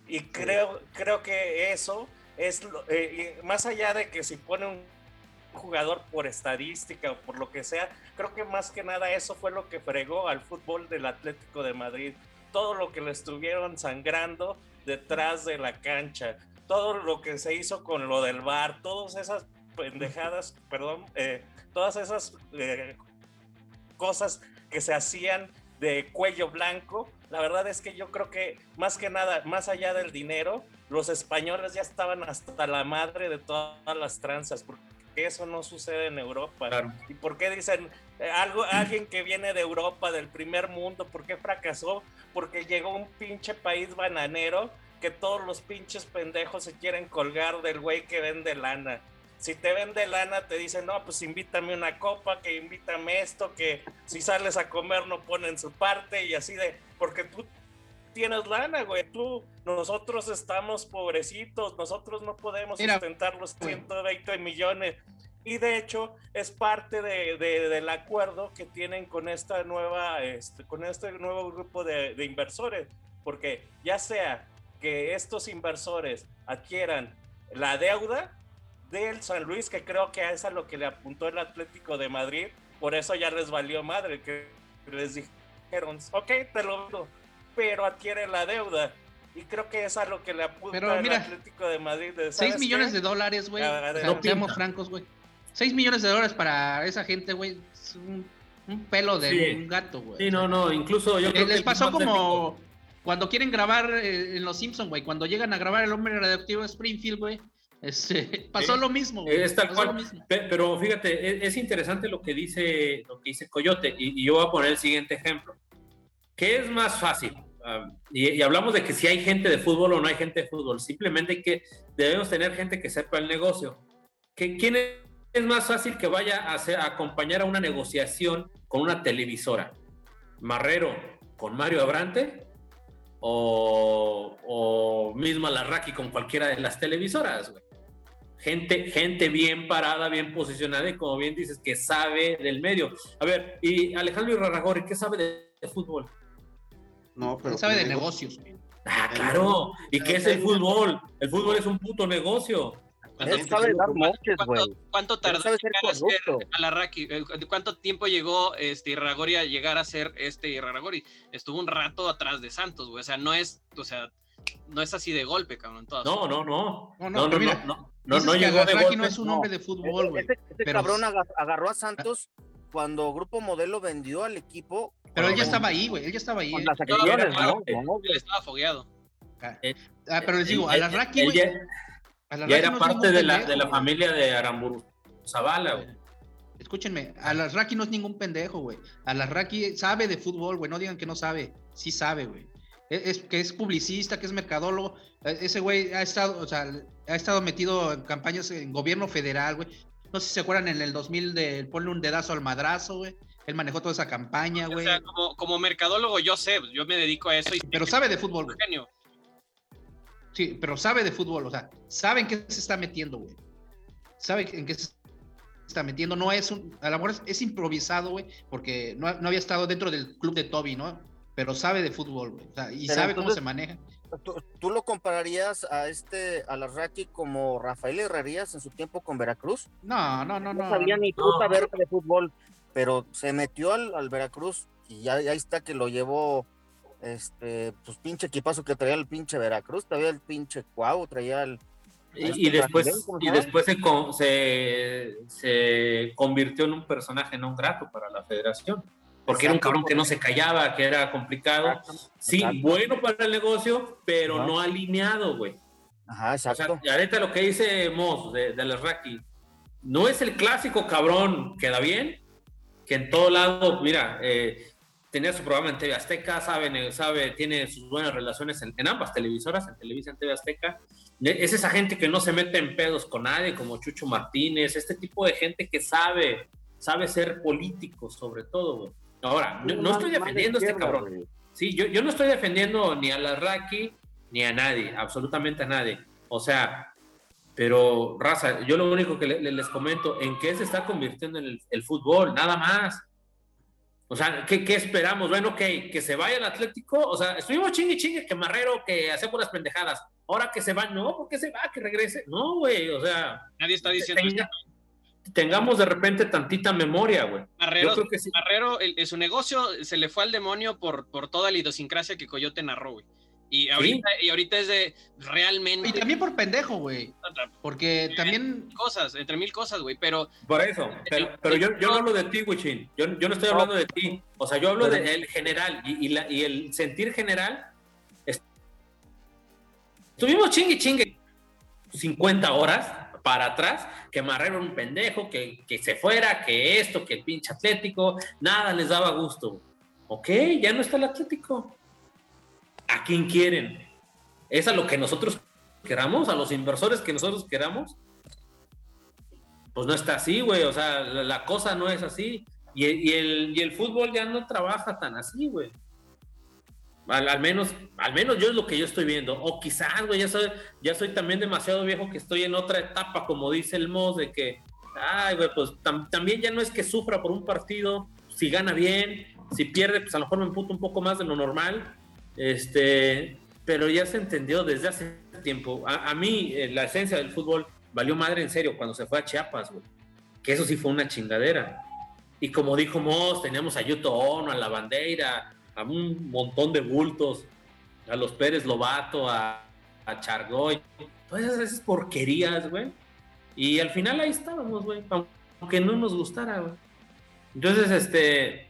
Y creo, creo que eso es, eh, más allá de que si pone un jugador por estadística o por lo que sea, creo que más que nada eso fue lo que fregó al fútbol del Atlético de Madrid. Todo lo que le estuvieron sangrando detrás de la cancha, todo lo que se hizo con lo del bar, todas esas [laughs] pendejadas, perdón, eh, todas esas eh, cosas que se hacían de cuello blanco. La verdad es que yo creo que más que nada, más allá del dinero, los españoles ya estaban hasta la madre de todas las tranzas, porque eso no sucede en Europa. Claro. ¿Y por qué dicen eh, algo, alguien que viene de Europa, del primer mundo, por qué fracasó? Porque llegó un pinche país bananero que todos los pinches pendejos se quieren colgar del güey que vende lana. Si te vende lana, te dicen, no, pues invítame una copa, que invítame esto, que si sales a comer no ponen su parte y así de, porque tú tienes lana, güey, tú, nosotros estamos pobrecitos, nosotros no podemos Mira, sustentar los güey. 120 millones. Y de hecho es parte de, del acuerdo que tienen con esta nueva, este, con este nuevo grupo de, de, inversores, porque ya sea que estos inversores adquieran la deuda del San Luis, que creo que es a lo que le apuntó el Atlético de Madrid, por eso ya les valió madre, que les dijeron, ok, te lo digo, pero adquiere la deuda. Y creo que es a lo que le apunta el Atlético de Madrid. 6 millones de dólares, güey. No seamos francos, güey. 6 millones de dólares para esa gente, güey. Es un, pelo de un gato, güey. Sí, no, no, incluso yo creo Les pasó como cuando quieren grabar eh, en Los Simpsons, güey. Cuando llegan a grabar El Hombre Radioactivo de Springfield, güey. Este, pasó lo mismo. Güey. Es tal cual. Pero fíjate, e, es, interesante lo que dice, lo que dice Coyote. Y, y yo voy a poner el siguiente ejemplo. ¿Qué es más fácil? Ah, y, hablamos de que si hay gente de fútbol o no hay gente de fútbol. Simplemente que debemos tener gente que sepa el negocio. ¿Que, ¿Quién es más fácil que vaya a, acompañar a una negociación con una televisora? ¿Marrero con Mario Abrante? ¿O, o misma Larraqui con cualquiera de las televisoras? Gente, gente bien parada, bien posicionada y como bien dices, que sabe del medio. A ver, y Alejandro Rarragori, ¿qué sabe de, fútbol? No, pero. sabe de negocios. Ah, claro. ¿Y qué es el fútbol? El fútbol es un puto negocio. ¿Cuánto, tardó en a? Eh, ¿Cuánto tiempo llegó este Irragori a llegar a ser este Irragori? Estuvo un rato atrás de Santos, güey. O sea, no es, o sea, no es así de golpe, cabrón. No, no, no. No, no, no, mira, no, no, no llegó de golpe. no es un hombre de fútbol, güey. Este, este cabrón agarró a Santos cuando Grupo Modelo vendió al equipo. Pero él ya estaba ahí, güey. Él ya estaba ahí. Con las acciones, ¿no? Él estaba fogueado. Ah, ah pero les digo, Alarraqui, güey ya era parte de la, de la, familia de Aramburu Zavala, Escúchenme, Alarraqui no es ningún pendejo, güey. Alarraqui sabe de fútbol, güey. No digan que no sabe. Sí sabe, güey. E, es, que es publicista, que es mercadólogo. E, ese güey ha estado, o sea, ha estado metido en campañas en gobierno federal, güey. No sé si se acuerdan en el 2000 de ponle un dedazo al madrazo, güey. Él manejó toda esa campaña, güey. O sea, como, como mercadólogo yo sé, yo me dedico a eso. Y Pero sabe de fútbol, güey. Genio. Sí, pero sabe de fútbol, o sea, sabe en qué se está metiendo, güey. Sabe en qué se está metiendo. No es un, a lo mejor es, improvisado, güey, porque no, había estado dentro del club de Toby, ¿no? Pero sabe de fútbol, güey. O sea, y sabe cómo se maneja. ¿tú, lo compararías a este, a la Raki como Rafael Herrerías en su tiempo con Veracruz? No, no, no, no. No sabía ni puta verga de fútbol, pero se metió al, al Veracruz y ya, ya está que lo llevó este, pues pinche equipazo que traía el pinche Veracruz, traía el pinche Cuau, traía el... Y, este después, y después se, se, convirtió en un personaje no grato para la federación, porque era un cabrón que no se callaba, que era complicado. Sí, bueno para el negocio, pero no alineado, güey. Ajá, exacto. y ahorita lo que dice Moss de, de Raki, no es el clásico cabrón que da bien, que en todo lado, mira, eh, tenía su programa en TV Azteca, sabe, sabe tiene sus buenas relaciones en, ambas televisoras, en Televisa, en TV Azteca. Es esa gente que no se mete en pedos con nadie, como Chucho Martínez, este tipo de gente que sabe, sabe ser político, sobre todo. Ahora, no, estoy defendiendo a este cabrón. Sí, yo, yo no estoy defendiendo ni a la Raki ni a nadie, absolutamente a nadie. O sea, pero raza, yo lo único que les comento, en qué se está convirtiendo en el fútbol, nada más. O sea, ¿qué, ¿qué, esperamos? Bueno, ok, que se vaya el Atlético. O sea, estuvimos chingue chingue que Marrero, que hacemos las pendejadas. Ahora que se va, no, ¿por qué se va? Que regrese. No, güey, o sea. Nadie está diciendo Tengamos de repente tantita memoria, güey. Marrero, Yo creo que sí. Marrero el, su negocio se le fue al demonio por, por toda la idiosincrasia que Coyote narró, güey. Y ahorita, y ahorita es de realmente. Y también por pendejo, güey. Porque también. Cosas, entre mil cosas, güey. Pero. Por eso. Pero, yo, yo no hablo de ti, Wichin. Yo, yo no estoy hablando de ti. O sea, yo hablo del general. Y, y, la, y, el sentir general. Estuvimos chingue chingue 50 horas para atrás, que Marrero un pendejo, que, que se fuera, que esto, que el pinche Atlético, nada les daba gusto. Ok, ya no está el Atlético a quién quieren. ¿Es a lo que nosotros queramos? ¿A los inversores que nosotros queramos? Pues no está así, güey. O sea, la, cosa no es así. Y, el, el, fútbol ya no trabaja tan así, güey. Al, menos, al menos yo es lo que yo estoy viendo. O quizás, güey, ya soy, ya soy también demasiado viejo que estoy en otra etapa, como dice el Moss, de que Ay, güey, pues tam- también ya no es que sufra por un partido. Si gana bien, si pierde, pues a lo mejor me emputo un poco más de lo normal. Este, pero ya se entendió desde hace tiempo. A, a mí, eh, la esencia del fútbol valió madre en serio cuando se fue a Chiapas, güey. Que eso sí fue una chingadera. Y como dijo Moss, teníamos a Yuto Ono, a la bandera, a un montón de bultos, a los Pérez Lobato, a, a Chargoy, todas esas porquerías, güey. Y al final ahí estábamos, güey, aunque no nos gustara, güey. Entonces, este,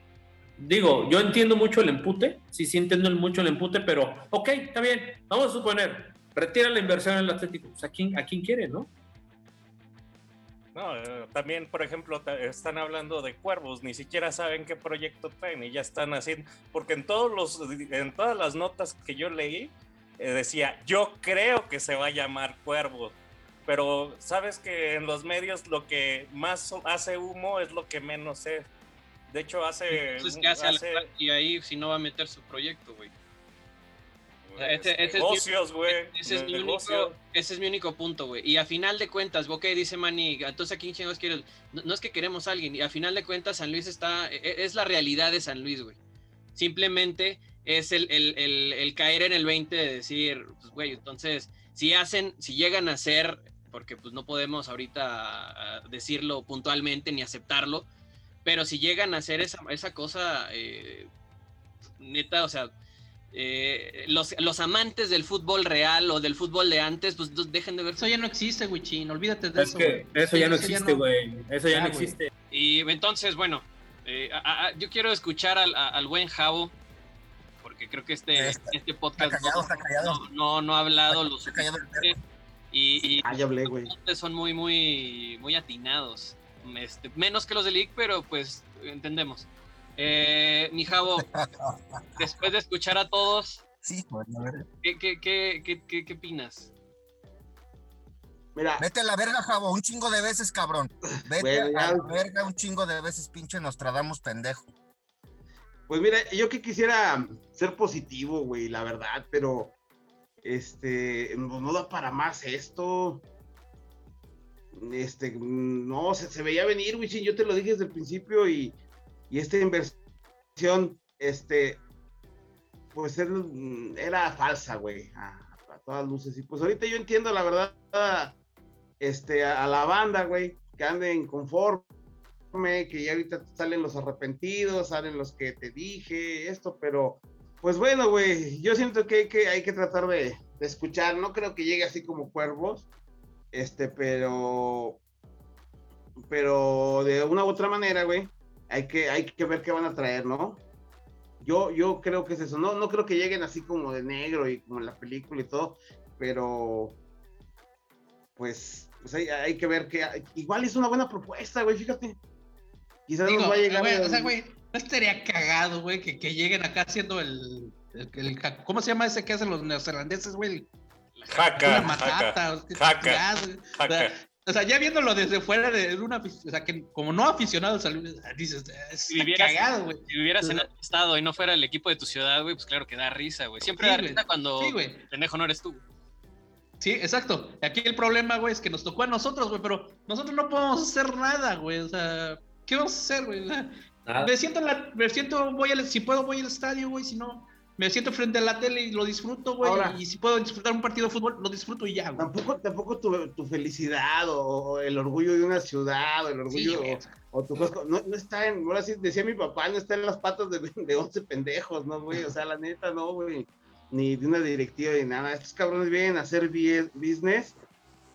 digo, yo entiendo mucho el empute, sí, sí entiendo mucho el empute, pero, ok, está bien, vamos a suponer, retira la inversión en el Atlético, pues a quién, a quién quiere, ¿no? No, eh, también, por ejemplo, están hablando de cuervos, ni siquiera saben qué proyecto traen y ya están haciendo, porque en todos los, en todas las notas que yo leí eh, decía, yo creo que se va a llamar cuervos, pero sabes que en los medios lo que más hace humo es lo que menos es. De hecho, hace, Entonces, ¿qué hace hace? Y ahí si no va a meter su proyecto, güey. Ese- este, es mi- negocios, güey. Es, único, ese es mi único punto, güey. Y a final de cuentas, ok, dice Manny, entonces a quién chingados quieres. No, no es que queremos a alguien, y a final de cuentas, San Luis está. e- e- Es la realidad de San Luis, güey. Simplemente es el, el- el- el caer en el 20 de decir, pues, güey, entonces, si hacen, si llegan a hacer, porque pues no podemos ahorita ah, decirlo puntualmente ni aceptarlo, pero si llegan a hacer esa, esa cosa, eh, neta, o sea, eh, los, los amantes del fútbol real o del fútbol de antes, pues dejen de ver. Eso ya no existe, güey, chin. Olvídate de Es eso. que eso ya no Eso existe, no- güey. Eso ya Ya, no existe. Y entonces, bueno, eh, a- a- yo quiero escuchar al, a- al buen Javo, porque creo que este, Está- este podcast Está callado, no, está callado. no, no- no ha hablado lo Está callado el suficiente y, y Ah, ya hablé, güey. son muy, muy, muy atinados. Este, menos que los de League, pero pues entendemos. Eh, mi Javo, [laughs] después de escuchar a todos, Sí, a ver. ¿qué, qué, qué, qué, qué, qué opinas? Mira, Vete a la verga, Javo, un chingo de veces, cabrón. Vete Bueno, ya. a la verga un chingo de veces, pinche Nostradamus pendejo. Pues mira, yo que quisiera ser positivo, güey, la verdad, pero este, no, no da para más esto. Este, no, se, se veía venir, güey, yo te lo dije desde el principio y, y esta inversión, este, pues era, era falsa, güey, a, a todas luces. Y pues ahorita yo entiendo, la verdad, este, a, a la banda, güey, que anden conforme que ya ahorita salen los arrepentidos, salen los que te dije, esto, pero pues bueno, güey, yo siento que hay que, hay que tratar de, de escuchar, no creo que llegue así como cuervos, este, pero, pero de una u otra manera, güey, hay que, hay que ver qué van a traer, ¿no? Yo, yo creo que es eso, no, no creo que lleguen así como de negro y como en la película y todo, pero pues, pues hay, hay que ver que igual es una buena propuesta, güey, fíjate. Quizás Digo, nos va a llegar. güey, o el- sea, güey, no estaría cagado, güey, que, que lleguen acá haciendo el, el, ¿Cómo se llama ese que hacen los neozelandeses, güey? Jaca, jaca, o jaca. O sea, ya viéndolo desde fuera de una o sea, que como no aficionado, dices, es Si vivieras, cagado, güey. si vivieras en otro estado y no fuera el equipo de tu ciudad, güey, pues claro que da risa, güey. Siempre Sí, da risa cuando Sí, el pendejo no eres tú. Sí, exacto. Aquí el problema, güey, es que nos tocó a nosotros, güey, pero nosotros no podemos hacer nada, güey. O sea, ¿qué vamos a hacer, güey? O sea, Nada. Me siento, en la, me siento, voy al, si puedo, voy al estadio, güey, si no, me siento frente a la tele y lo disfruto, güey. Ahora- Y si puedo disfrutar un partido de fútbol, lo disfruto y ya, güey. Tampoco, tampoco tu, tu felicidad o, el orgullo de una ciudad o el Sí, orgullo güey. o, o tu cosa, no, no está en, ahora sí decía mi papá, no está en las patas de, de 11 pendejos, ¿no, güey? O sea, la neta, no, güey. Ni de una directiva ni nada. Estos cabrones vienen a hacer business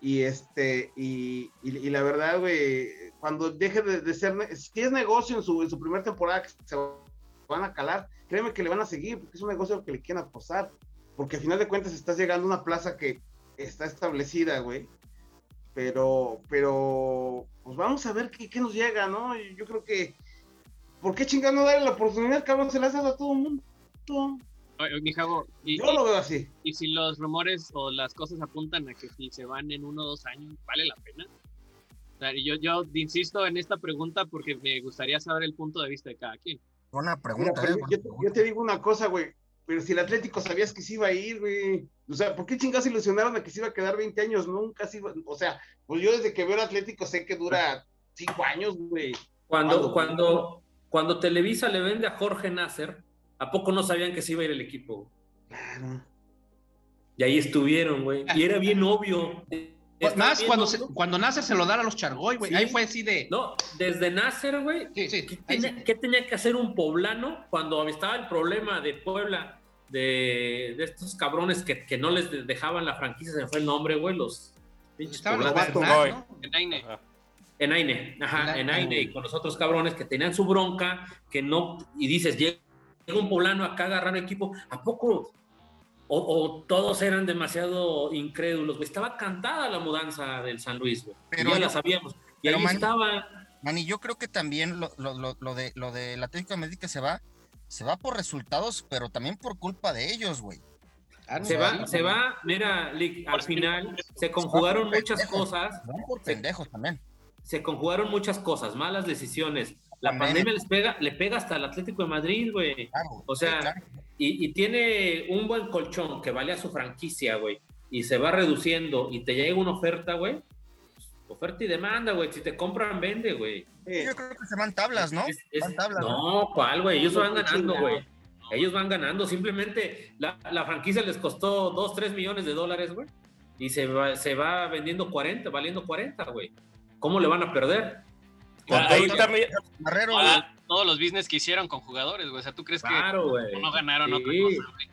y este, y, y, y la verdad, güey, cuando deje de, de ser, si es negocio en su, en su primera temporada que se van a calar, créeme que le van a seguir, porque es un negocio que le quieren apostar. Porque al final de cuentas estás llegando a una plaza que está establecida, güey. Pero, pero, pues vamos a ver qué, qué nos llega, ¿no? Y Yo creo que, ¿por qué chingado no darle la oportunidad, cabrón? Se la haces a todo el mundo. Mi Javo, y, Yo lo veo así. y si los rumores o las cosas apuntan a que si se van en uno o dos años, ¿vale la pena? O sea, y yo, yo insisto en esta pregunta porque me gustaría saber el punto de vista de cada quien. Buena Mira, pregunta, pero ¿eh? yo, Buena te- pregunta. yo te digo una cosa, güey. Pero si el Atlético sabías que se iba a ir, güey. O sea, ¿por qué chingados ilusionaron a que se iba a quedar 20 años? Nunca se iba. O sea, pues yo desde que veo el Atlético sé que dura cinco años, güey. Cuando, cuando, cuando Televisa le vende a Jorge Nasser, ¿a poco no sabían que se iba a ir el equipo? Claro. Y ahí estuvieron, güey. Y era bien obvio. Estaba Más cuando, se- cuando Nasser se lo da a los Chargoy, güey. Sí. Ahí fue así de. No, desde Nasser, güey. Sí, sí. ¿Qué tenía, qué tenía que hacer un poblano cuando estaba el problema de Puebla, de, de estos cabrones que, que no les de- dejaban la franquicia? Se me fue el nombre, güey. Los pinches ¿no? En Aine. Ajá. En Aine, ajá, En en Aine. Y con los otros cabrones que tenían su bronca, que no, y dices, llega un poblano acá a agarrar equipo, ¿a poco? O, o todos eran demasiado incrédulos, güey. Estaba cantada la mudanza del San Luis, güey. Pero ya la sabíamos. Y pero ahí estaba, Manny, yo creo que también lo, lo, lo, lo de lo del Atlético de Madrid que se va, se va por resultados, pero también por culpa de ellos, güey. Ah, se va, se va, mira, Lick, al final se conjugaron muchas cosas, Se van por pendejos también. se conjugaron muchas cosas, malas decisiones. La pandemia les pega, le pega hasta al Atlético de Madrid, güey. Claro. O sea, sí, claro. y, y tiene un buen colchón que vale a su franquicia, güey, y se va reduciendo y te llega una oferta, güey, pues, oferta y demanda, güey, si te compran, vende, güey. Sí. Yo creo que se van tablas, ¿no? Es- es- Van tablas. no, ¿cuál, güey? Ellos van ganando, güey. Ellos van ganando, simplemente la, la franquicia les costó 2, 3 millones de dólares, güey, y se va, se va vendiendo 40, valiendo 40, güey. ¿Cómo le van a perder? Con Ah, Ahí todo- también, Marrero, Todos- los business que hicieron con jugadores, güey. O sea, ¿tú crees Claro, que no ganaron otra Sí. cosa, güey?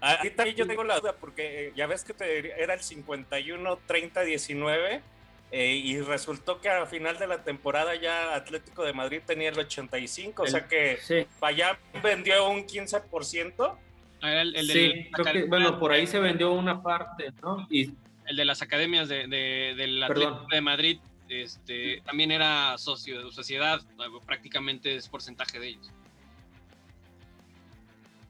ahí también yo tengo la duda, porque eh, ya ves que te- era el 51, 30, 19, eh, y resultó que al final de la temporada ya Atlético de Madrid tenía el 85, o sea que Sí, Payán vendió un 15%. Ah, Era el, el sí, creo que, bueno, por ahí se vendió una parte, ¿no? Y el de las academias de, de- del Perdón. Atlético de Madrid este, también era socio de sociedad, prácticamente es porcentaje de ellos.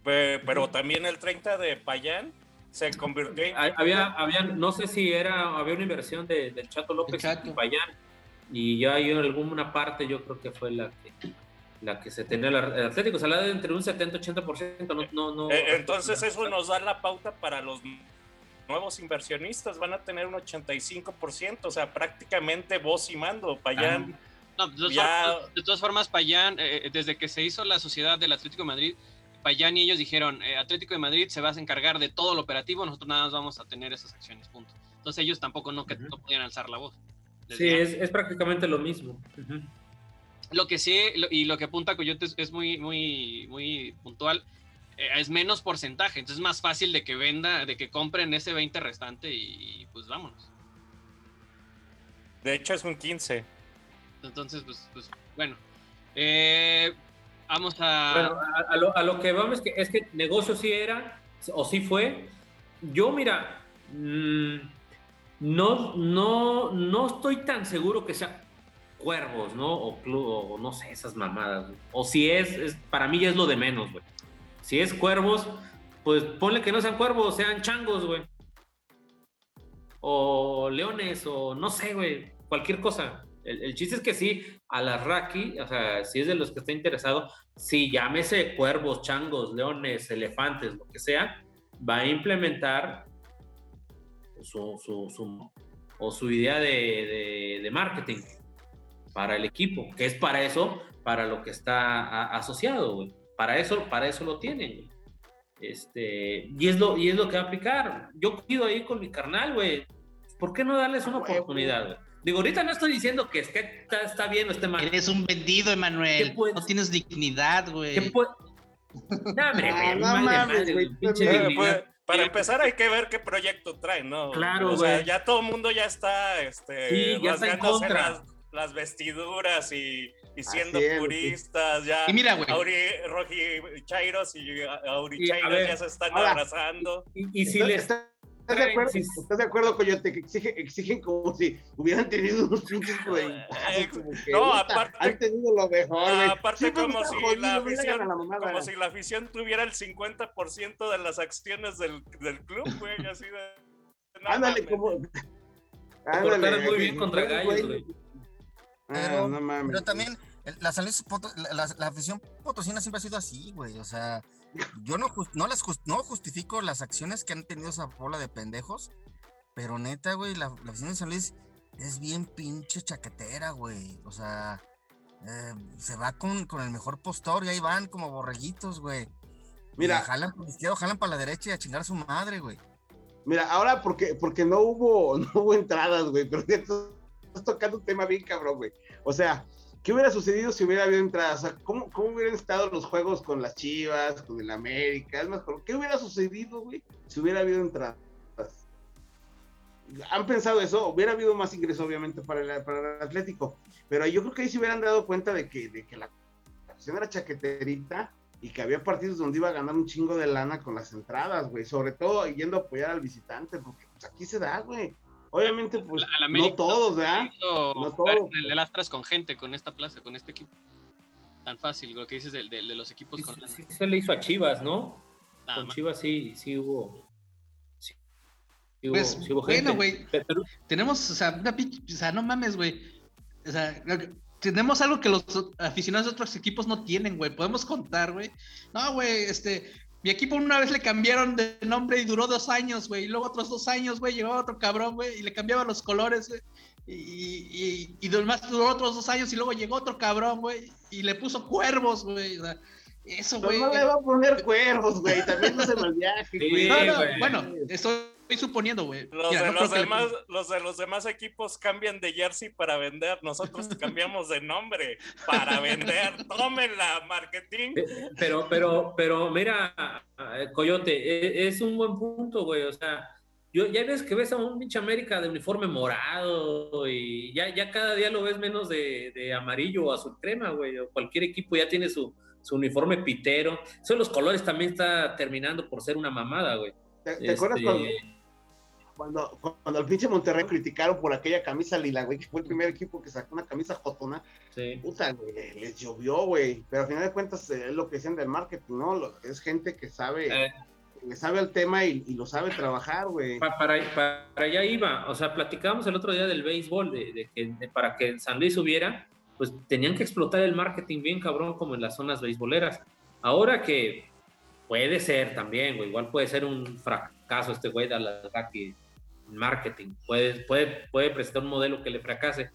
Pe- Pero también el 30 de Payán se convirtió en... Había, había, no sé si era, había una inversión de, del Chato López Chato. y Payán, y ya hay alguna parte, yo creo que fue la que, la que se tenía la- el Atlético, se la de entre un 70-80%, no, no, no. Eh, Entonces eso nos da la pauta para los nuevos inversionistas, van a tener un 85%, o sea, prácticamente voz y mando, Payán. No, de, todas Ya- formas, de todas formas, Payán, eh, desde que se hizo la sociedad del Atlético de Madrid, Payán y ellos dijeron, eh, Atlético de Madrid se va a encargar de todo lo operativo, nosotros nada más vamos a tener esas acciones, punto. Entonces ellos tampoco no, que, no podían alzar la voz. Sí, es, es prácticamente lo mismo. Lo que sí, lo- y lo que apunta Coyote es, es muy, muy, muy puntual, eh, es menos porcentaje, entonces es más fácil de que venda, de que compren ese 20 restante y, pues vámonos. De hecho es un 15. Entonces, pues, pues bueno. Eh, vamos a... Bueno, a, a lo, a lo que vamos es que, es que negocio sí era, o sí fue. Yo, mira, mm, no, no, no estoy tan seguro que sea cuervos, ¿no? O, clu- o no sé, esas mamadas. güey. O si es, es, para mí ya es lo de menos, güey. Si es cuervos, pues ponle que no sean cuervos, sean changos, güey. O leones, o no sé, güey, cualquier cosa. El, chiste es que sí, a la Raki, o sea, si es de los que está interesado, si llámese cuervos, changos, leones, elefantes, lo que sea, va a implementar su, su, o su idea de, marketing para el equipo, que es para eso, para lo que está asociado, güey. Para eso, para eso lo tienen. Este, y es lo, y es lo que va a aplicar. Yo pido ahí con mi carnal, güey. ¿Por qué no darles una huevo. oportunidad, güey? Digo, ahorita no estoy diciendo que, es que está, está bien o esté mal. Eres un vendido, Emanuel. ¿Qué puedes- No tienes dignidad, güey. ¿Qué puede- No, hombre, güey, Ah, no mames, pues, para empezar hay que ver qué proyecto trae, ¿no? Claro, o sea, güey. ya todo el mundo ya está, este, Sí, ya está en contra. las, las vestiduras y, y siendo es, puristas, ya. Y mira, güey. Auri, Roji Chairos y Auri Chairos ver, ya se están ahora- abrazando. Y, y si ¿Estás, les estás- estás de acuerdo. ¿Estás de acuerdo, Coyote? Que exigen, exigen como si hubieran tenido unos pinches que, No, aparte- Han tenido lo mejor, aparte como si jodido, la afición, la como si la afición tuviera el 50% de las acciones del, del club, güey, así de... Ándale, como... portaron [laughs] muy bien contra gallos, güey. Ah, Pero- no mames. Pero también, la, afición potosina siempre ha sido así, güey. O sea, yo no, no las no justifico las acciones que han tenido esa bola de pendejos, pero neta, güey, la, la afición de San Luis es bien pinche chaquetera, güey. O sea, eh, se va con, con el mejor postor y ahí van como borreguitos, güey. Mira, Y jalan para la izquierda, jalan para la derecha y a chingar a su madre, güey. Mira, ahora porque, porque no hubo, [laughs] no hubo entradas, güey, pero estás tocando un tema bien cabrón, güey. O sea, ¿qué hubiera sucedido si hubiera habido entradas? O sea, ¿cómo, cómo hubieran estado los juegos con las Chivas, con el América? Es más, ¿qué hubiera sucedido, güey, si hubiera habido entradas? ¿Han pensado eso? Hubiera habido más ingreso, obviamente, para el, para el Atlético. Pero yo creo que ahí se hubieran dado cuenta de que, de que la acción era chaqueterita y que había partidos donde iba a ganar un chingo de lana con las entradas, güey. Sobre todo yendo a apoyar al visitante, porque pues, aquí se da, güey. Obviamente, pues, no todos, ¿verdad? No jugar todo. en el de Lastras con gente, con esta plaza, con este equipo. Tan fácil, lo que dices de, de- de los equipos Sí, con sí se le hizo a Chivas, ¿no? Nada Con más. Chivas sí, sí hubo. Sí, sí hubo, Pues, sí hubo gente. bueno, güey. Pero- Tenemos, o sea, una pinche, o sea, no mames, güey. O sea, tenemos algo que los aficionados de otros equipos no tienen, güey. Podemos contar, güey. No, güey, este, mi equipo una vez le cambiaron de nombre y duró dos años, güey. Y luego otros dos años, güey, llegó otro cabrón, güey, y le cambiaban los colores, güey. Y, y, y además duró otros dos años y luego llegó otro cabrón, güey, y le puso cuervos, güey. O sea, eso, güey. no le va a poner cuervos, güey. También no se me viaje, Sí, güey. No, no, güey. bueno, estoy suponiendo, güey. Los, Mira, de no los, le- demás, los de los demás equipos cambian de jersey para vender. Nosotros [laughs] cambiamos de nombre para vender. Tómenla, marketing. Eh, Pero, pero, pero, mira, Coyote, e- es un buen punto, güey. O sea, yo ya ves que ves a un pinche América de uniforme morado y ya, ya cada día lo ves menos de, de amarillo o azul crema, güey. O cualquier equipo ya tiene su, su uniforme pitero. Eso de los colores también está terminando por ser una mamada, güey. ¿Te, te acuerdas Este, cuando, cuando, cuando al pinche Monterrey criticaron por aquella camisa lila, güey, que fue el primer equipo que sacó una camisa jotona? sí. Puta, güey, les llovió, güey. Pero al final de cuentas eh, es lo que decían del marketing, ¿no? Lo- es gente que sabe, Eh, que sabe el tema y, y lo sabe trabajar, güey. Pa- para, para, allá iba, o sea, platicábamos el otro día del béisbol, de, de que de- para que San Luis hubiera, pues tenían que explotar el marketing bien cabrón como en las zonas beisboleras. Ahora que puede ser también, güey, igual puede ser un fracaso este güey de Alasraki en marketing, puede, puede, puede presentar un modelo que le fracase,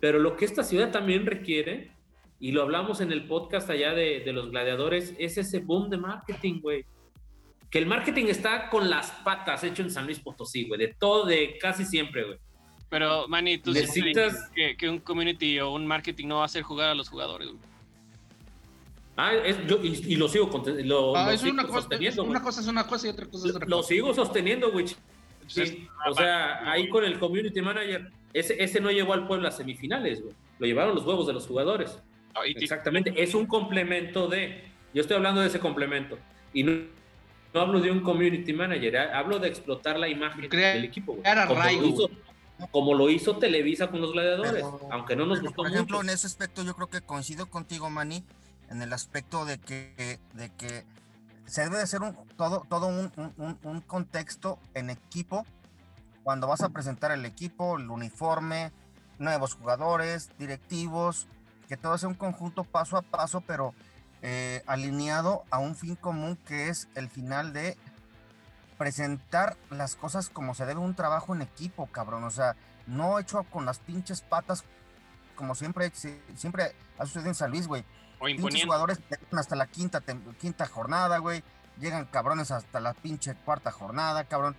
pero lo que esta ciudad también requiere, y lo hablamos en el podcast allá de, de los gladiadores, es ese boom de marketing, güey que el marketing está con las patas hecho en San Luis Potosí, güey, de todo, de casi siempre, güey. Pero, Manny, tú Necesitas- que, que un community o un marketing no va a hacer jugar a los jugadores. güey. Ah, es- yo, y, y lo sigo, lo, Ah, lo es sigo una cosa, sosteniendo, una güey. cosa es una cosa y otra cosa es otra Lo cosa. sigo sosteniendo, güey. Sí, o sea, ahí con el community manager, ese, ese no llevó al pueblo a semifinales, güey. Lo llevaron los huevos de los jugadores. Ah, Exactamente, es un complemento de. Yo estoy hablando de ese complemento. Y no, no hablo de un community manager, ha- hablo de explotar la imagen del equipo. güey. Como lo, hizo, como lo hizo Televisa con los gladiadores, Pero- aunque no nos Pero, gustó por ejemplo, mucho. en ese aspecto yo creo que coincido contigo, Manny, en el aspecto de que, de que se debe de hacer un, todo, todo un, un- un- contexto en equipo cuando vas a presentar el equipo, el uniforme, nuevos jugadores, directivos, que todo sea un conjunto paso a paso, pero eh, alineado a un fin común que es el final de presentar las cosas como se debe un trabajo en equipo, cabrón. O sea, no hecho con las pinches patas como siempre, si- siempre ha sucedido en San Luis, güey. O imponiendo. jugadores llegan hasta la quinta, quinta jornada, güey. Llegan cabrones hasta la pinche cuarta jornada, cabrón.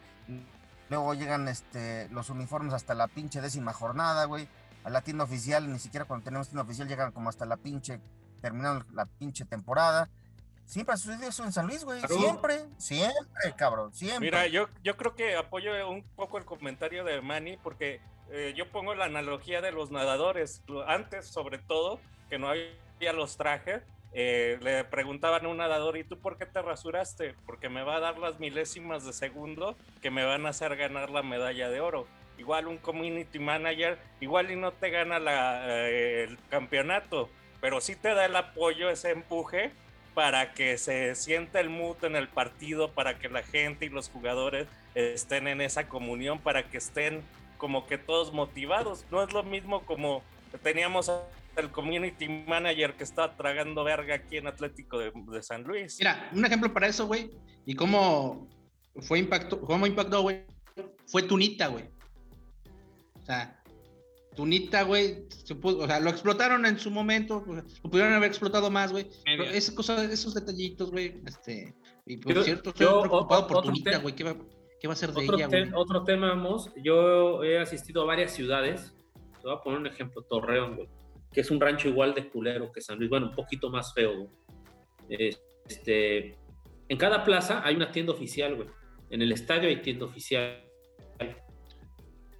Luego llegan este, los uniformes hasta la pinche décima jornada, güey. A la tienda oficial, ni siquiera cuando tenemos tienda oficial, llegan como hasta la pinche, terminando la pinche temporada. Siempre ha sucedido eso en San Luis, güey. Claro. Siempre, siempre, cabrón, siempre. Mira, yo, yo creo que apoyo un poco el comentario de Manny porque eh, yo pongo la analogía de los nadadores. Antes, sobre todo, que no había los trajes, eh, le preguntaban a un nadador, ¿y tú por qué te rasuraste? Porque me va a dar las milésimas de segundo que me van a hacer ganar la medalla de oro. Igual un community manager, igual y no te gana la, eh, el campeonato, pero sí te da el apoyo, ese empuje para que se sienta el mood en el partido, para que la gente y los jugadores estén en esa comunión, para que estén como que todos motivados. No es lo mismo como teníamos el community manager que estaba tragando verga aquí en Atlético de, de San Luis. Mira, un ejemplo para eso, güey, y cómo fue impacto, cómo impactó, güey, fue Tunita, güey. O sea, Tunita, güey, se pudo- o sea, lo explotaron en su momento, o sea, lo pudieron haber explotado más, güey. Pero Media. esas cosas, esos detallitos, güey, este, y por Yo- cierto, estoy yo, preocupado o- por Tunita, güey, ¿qué va, qué va a hacer de Otro, ella, güey? otro tema, Mos. Yo he asistido a varias ciudades. Te voy a poner un ejemplo, Torreón, güey, que es un rancho igual de culero que San Luis, bueno, un poquito más feo, güey. Este, en cada plaza hay una tienda oficial, güey. En el estadio hay tienda oficial.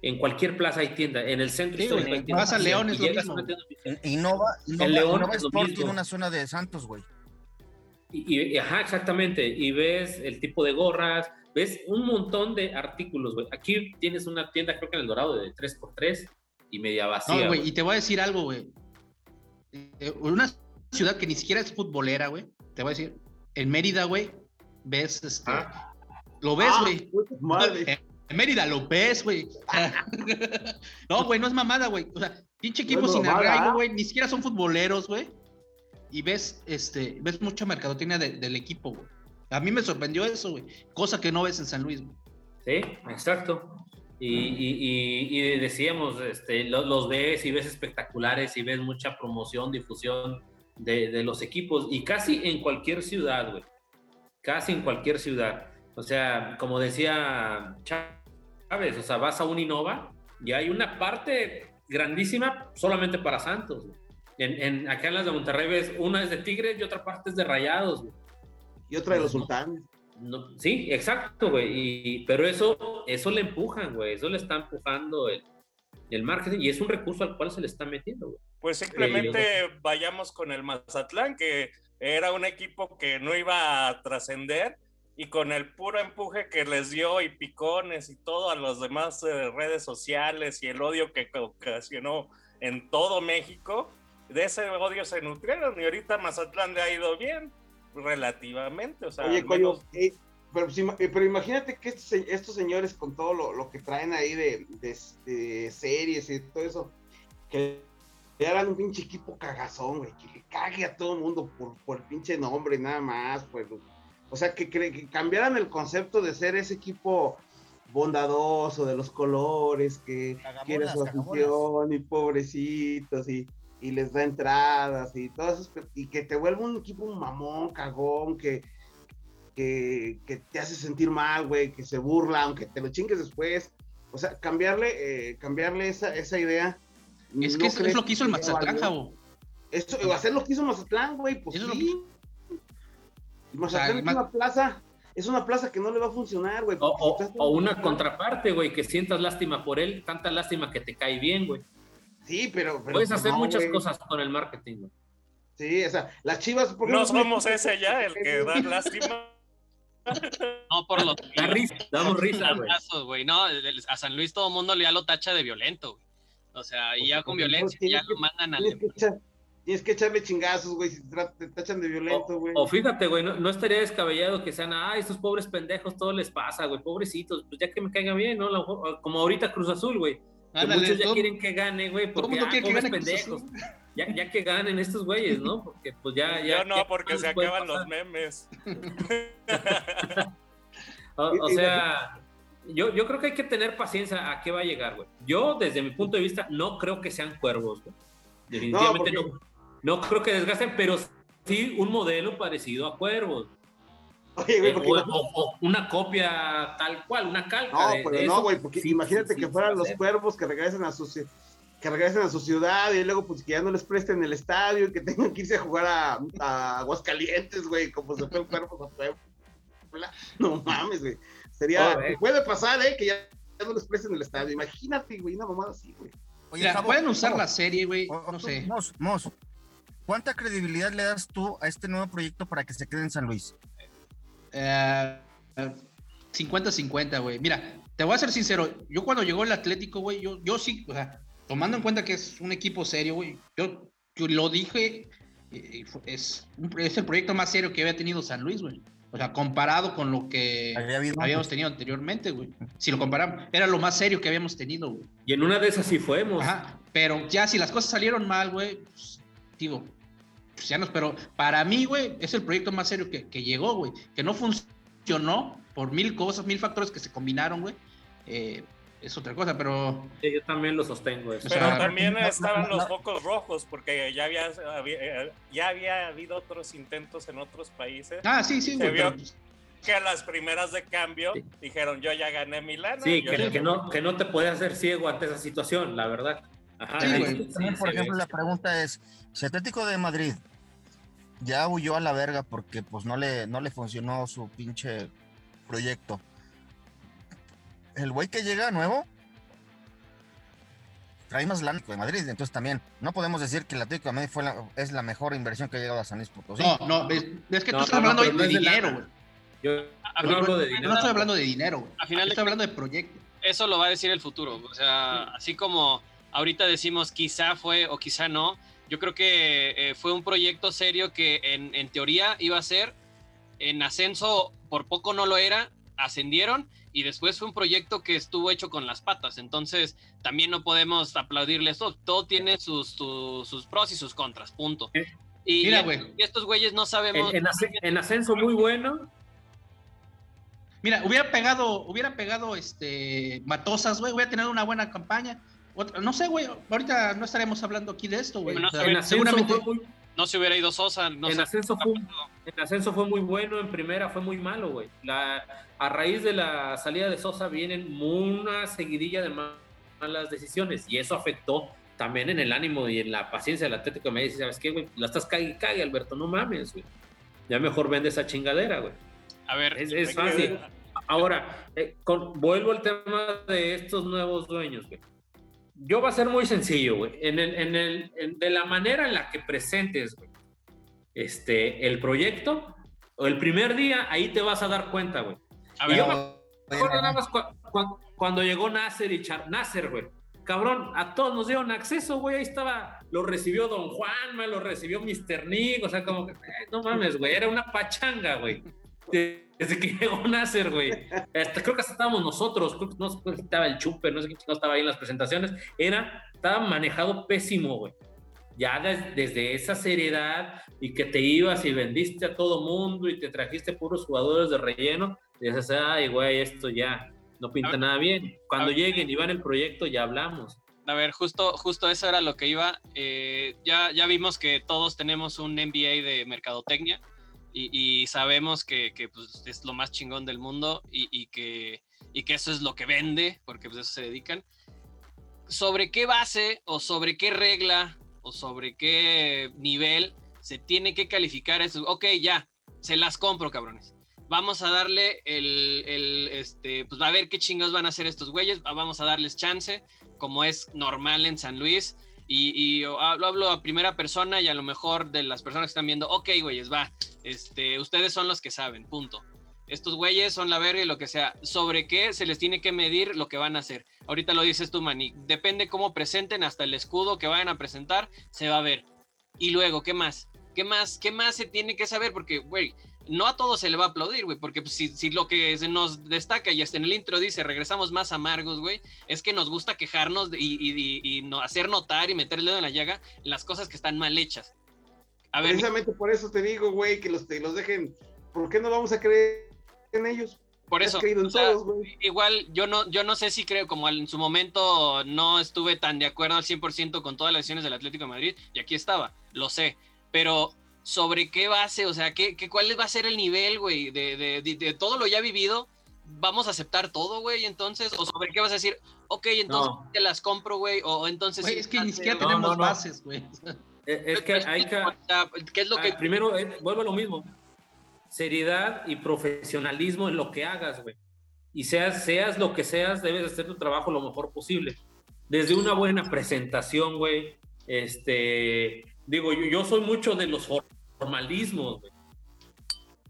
En cualquier plaza hay tienda. En el centro Sí, histórico güey, hay tienda vas a. León, es Y lo mismo. León es lo Sport mismo. tiene una zona de Santos, güey. Y, y- ajá, exactamente. Y ves el tipo de gorras, ves un montón de artículos, güey. Aquí tienes una tienda, creo que en el Dorado, de 3x3 y media vacía. No, güey, y te voy a decir algo, güey. Eh, Una ciudad que ni siquiera es futbolera, güey, te voy a decir, en Mérida, güey, ves, este, Ah. lo ves, Ah, güey. Madre. En Mérida lo ves, güey. [laughs] no, güey, no es mamada, güey. O sea, pinche equipo No es sin arraigo, güey. Ni siquiera son futboleros, güey. Y ves, este, ves mucha mercadotecnia de- del equipo, güey. A mí me sorprendió eso, güey. Cosa que no ves en San Luis, güey. Sí, exacto. Y, y- y- y decíamos, este, lo- los ves y ves espectaculares y ves mucha promoción, difusión de, de los equipos y casi en cualquier ciudad, güey. Casi en cualquier ciudad. O sea, como decía Chávez, o sea, vas a un Innova y hay una parte grandísima solamente para Santos. güey. En, en, acá en las de Monterrey ves, una es de Tigres y otra parte es de Rayados. güey. Y otra de los sultanes. No, sí, exacto, güey. y- Pero eso, eso le empujan, güey. Eso le está empujando el, el marketing y es un recurso al cual se le está metiendo, güey. Pues simplemente vayamos con el Mazatlán, que era un equipo que no iba a trascender y con el puro empuje que les dio y picones y todo a las demás eh, redes sociales y el odio que ocasionó en todo México, de ese odio se nutrieron y ahorita Mazatlán le ha ido bien relativamente, o sea, Oye, coño, eh, pero, si- eh, pero imagínate que estos, se- estos señores con todo lo, lo que traen ahí de, de, de series y todo eso, que le hagan un pinche equipo cagazón, güey, que le cague a todo el mundo por, por el pinche nombre nada más, pues, o sea, que, cre- que cambiaran el concepto de ser ese equipo bondadoso, de los colores, que quiere su afición y pobrecitos y, y les da entradas y todo eso, y que te vuelve un equipo mamón, cagón, que, que, que te hace sentir mal, güey, que se burla, aunque te lo chingues después. O sea, cambiarle, eh, cambiarle esa, esa idea. Es ¿no que es, es lo que hizo el Mazatlán? Javo. Esto, hacer lo que hizo Mazatlán, güey, pues Eso es lo sí. Mazatlán sea, es Ma- una plaza, es una plaza que no le va a funcionar, güey. O, o una contraparte, güey, que sientas lástima por él, tanta lástima que te cae bien, güey. Sí, pero. pero Puedes hacer no, muchas güey. cosas con el marketing, güey. Sí, o sea, las chivas. por no somos ese ya el que da lástima. No, por los risa, [laughs] damos risa, güey. güey. No, a San Luis todo el mundo ya lo tacha de violento, güey. O sea, y Pues, ya con violencia ya que- lo mandan al... Tienes que, echarle chingazos, güey, si te, tachan de violento, güey. O fíjate, güey, no, no estaría descabellado que sean, ah, estos pobres pendejos, todo les pasa, güey, pobrecitos, pues ya que me caiga bien, ¿no? Como ahorita Cruz Azul, güey. Que Ándale, muchos ya todo- quieren que gane, güey, porque ah, que gane Cruz pendejos. Ya, ya que ganen estos güeyes, ¿no? Porque pues ya, ya. Yo no, ¿qué porque se acaban pasar? los memes. [laughs] O, sea, yo, yo creo que hay que tener paciencia a qué va a llegar, güey. Yo, desde mi punto de vista, no creo que sean cuervos, güey. Definitivamente porque- no. No creo que desgasten, pero sí un modelo parecido a cuervos. Oye, güey, Eh, porque o, o- o una copia tal cual, una calca. No, de- pero de no, eso. güey, porque Sí, imagínate sí, que sí, fueran los cuervos que regresen a su que regresen a su ciudad y luego pues que ya no les presten el estadio y que tengan que irse a jugar a, a Aguascalientes, güey, como se fue el cuervo. No mames, güey. Sería, Oh, eh. puede pasar, eh, que ya, ya no les presten el estadio. Imagínate, güey, una mamada así, güey. Oye, Mira, pueden usar la serie, güey, o no tú, sé. Mos, Mos, ¿cuánta credibilidad le das tú a este nuevo proyecto para que se quede en San Luis? Eh, 50-50, güey. Mira, te voy a ser sincero. Yo cuando llegó el Atlético, güey, yo, yo sí, o sea, tomando en cuenta que es un equipo serio, güey, yo, yo lo dije, eh, es, es el proyecto más serio que había tenido San Luis, güey. O sea, comparado con lo que Había habido habíamos antes. tenido anteriormente, güey. Si lo comparamos, era lo más serio que habíamos tenido, güey. Y en una de esas sí fuimos. Ajá, pero ya si las cosas salieron mal, güey, pues, digo, pero para mí, güey, es el proyecto más serio que, que llegó, güey, que no funcionó por mil cosas, mil factores que se combinaron, güey. Eh, es otra cosa, pero. Sí, yo también lo sostengo. Eso. Pero O sea, también no, estaban no, los focos rojos, porque ya había, había- ya había habido otros intentos en otros países. Ah, sí, sí, Se güey. pero, Que a las primeras de cambio Sí. dijeron, yo ya gané mi lana. Sí, que, ya que me no, voy". que no te puedes hacer ciego ante esa situación, la verdad. Ajá, Sí, güey. sí También, por ejemplo, la pregunta es, si Atlético de Madrid ya huyó a la verga porque pues no le, no le funcionó su pinche proyecto, el güey que llega nuevo trae más lana que de Madrid, entonces también no podemos decir que el Atlético de Madrid fue la- es la mejor inversión que ha llegado a San Luis Potosí. No, no, es, es que No, tú estás no, hablando no de es de dinero, güey. Yo, yo no final- hablo de Yo dinero. no estoy hablando de dinero, güey. A final Estoy hablando de proyecto. eso lo va a decir el futuro. O sea, así como ahorita decimos quizá fue o quizá no, yo creo que eh, fue un proyecto serio que en, en teoría iba a ser en ascenso, por poco no lo era, ascendieron y después fue un proyecto que estuvo hecho con las patas. Entonces, también no podemos aplaudirle esto. Todo tiene sus, sus, sus pros y sus contras, punto. Eh, Y, Mira, y- güey. y estos güeyes no sabemos. En, en asce- en ascenso muy bueno, Mira, hubiera pegado, hubiera pegado este Matosas, güey, hubiera tenido una buena campaña. Otra- no sé, güey, ahorita no estaremos hablando aquí de esto, güey. Bueno, O sea, en seguramente. muy, No se hubiera ido Sosa. No en sé- ascenso fue, en ascenso fue muy bueno, en primera fue muy malo, güey. A raíz de la salida de Sosa vienen una seguidilla de ma- malas decisiones y eso afectó también en el ánimo y en la paciencia del Atlético de Madrid. ¿Sabes qué, güey? La estás cague y cague, Alberto, no mames, güey. Ya mejor vende esa chingadera, güey. A ver, Es, fácil. Ahora, eh, con- vuelvo al tema de estos nuevos dueños, güey. Yo va a ser muy sencillo, güey. En el, en el, en- de la manera en la que presentes, güey, este, el proyecto, o el primer día, ahí te vas a dar cuenta, güey. a Y ver, yo me acuerdo nada más cu- cu- cuando llegó Nasser y Char Nasser, güey. Cabrón, a todos nos dieron acceso, güey. Ahí estaba, lo recibió Don Juanma, lo recibió Mr. Nick, o sea, como que, eh, no mames, güey, era una pachanga, güey. [laughs] [laughs] Desde que llegó Nasser, güey. Hasta- creo que hasta estábamos nosotros, creo que no estaba el Chuper, no sé quién no estaba ahí en las presentaciones. Era, estaba manejado pésimo, güey. Ya des- desde esa seriedad y que te ibas y vendiste a todo mundo y te trajiste puros jugadores de relleno, dices, ay, güey, esto ya no pinta ver, nada bien. Cuando a ver. lleguen y van el proyecto, ya hablamos. A ver, justo, justo eso era lo que iba. Eh, ya, ya vimos que todos tenemos un MBA de mercadotecnia y, sabemos que, que, pues, es lo más chingón del mundo y, y que, y que eso es lo que vende, porque pues, eso se dedican. ¿Sobre qué base o sobre qué regla o sobre qué nivel se tiene que calificar eso? Ok, ya, se las compro, cabrones. Vamos a darle el, el, este, pues a ver qué chingados van a hacer estos güeyes, vamos a darles chance como es normal en San Luis. Y, y hablo, a primera persona y a lo mejor de las personas que están viendo, ok, güeyes, va, este, ustedes son los que saben, punto. Estos güeyes son la verga y lo que sea. ¿Sobre qué se les tiene que medir lo que van a hacer? Ahorita lo dices tú, Manny. Depende cómo presenten, hasta el escudo que vayan a presentar, se va a ver. Y luego, ¿qué más? ¿Qué más? ¿Qué más se tiene que saber? Porque, güey, no a todos se le va a aplaudir, güey, porque pues, si, si lo que se nos destaca y hasta en el intro dice regresamos más amargos, güey, es que nos gusta quejarnos y, y- y- y no, hacer notar y meter el dedo en la llaga las cosas que están mal hechas. A ver, Precisamente por eso te digo, güey, que los, te los dejen. ¿Por qué no vamos a creer en ellos? por eso, o sea, todos, igual yo no, yo no sé si creo, como en su momento no estuve tan de acuerdo al 100% con todas las decisiones del Atlético de Madrid, y aquí estaba, lo sé, pero ¿sobre qué base? O sea, ¿qué, qué, ¿cuál va a ser el nivel, güey, de, de, de, de todo lo ya vivido? ¿Vamos a aceptar todo, güey, entonces? ¿O sobre qué vas a decir? Ok, entonces No. te las compro, güey, o entonces... Güey, es que ni siquiera No, tenemos no, no. bases, güey. Eh, Es que hay que... ¿Qué es lo que... Ah, primero, eh, vuelvo a lo mismo. Seriedad y profesionalismo en lo que hagas, güey. Y seas, seas lo que seas, debes hacer tu trabajo lo mejor posible. Desde una buena presentación, güey. Este, digo, yo, yo soy mucho de los formalismos, güey.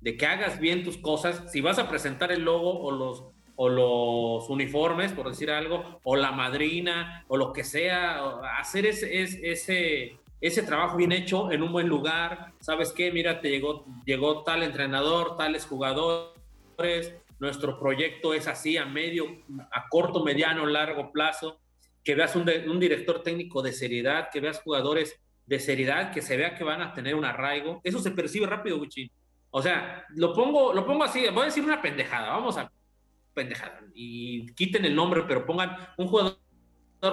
De que hagas bien tus cosas. Si vas a presentar el logo o los, o los uniformes, por decir algo, o la madrina, o lo que sea, hacer ese, ese, ese, trabajo bien hecho en un buen lugar. ¿Sabes qué? Mira, te llegó, llegó tal entrenador, tales jugadores. Nuestro proyecto es así a medio, a corto, mediano, largo plazo. Que veas un, un director técnico de seriedad, que veas jugadores de seriedad, que se vea que van a tener un arraigo. Eso se percibe rápido, Wichín. O sea, lo pongo, lo pongo así, voy a decir una pendejada, vamos a. pendejada y quiten el nombre, pero pongan un jugador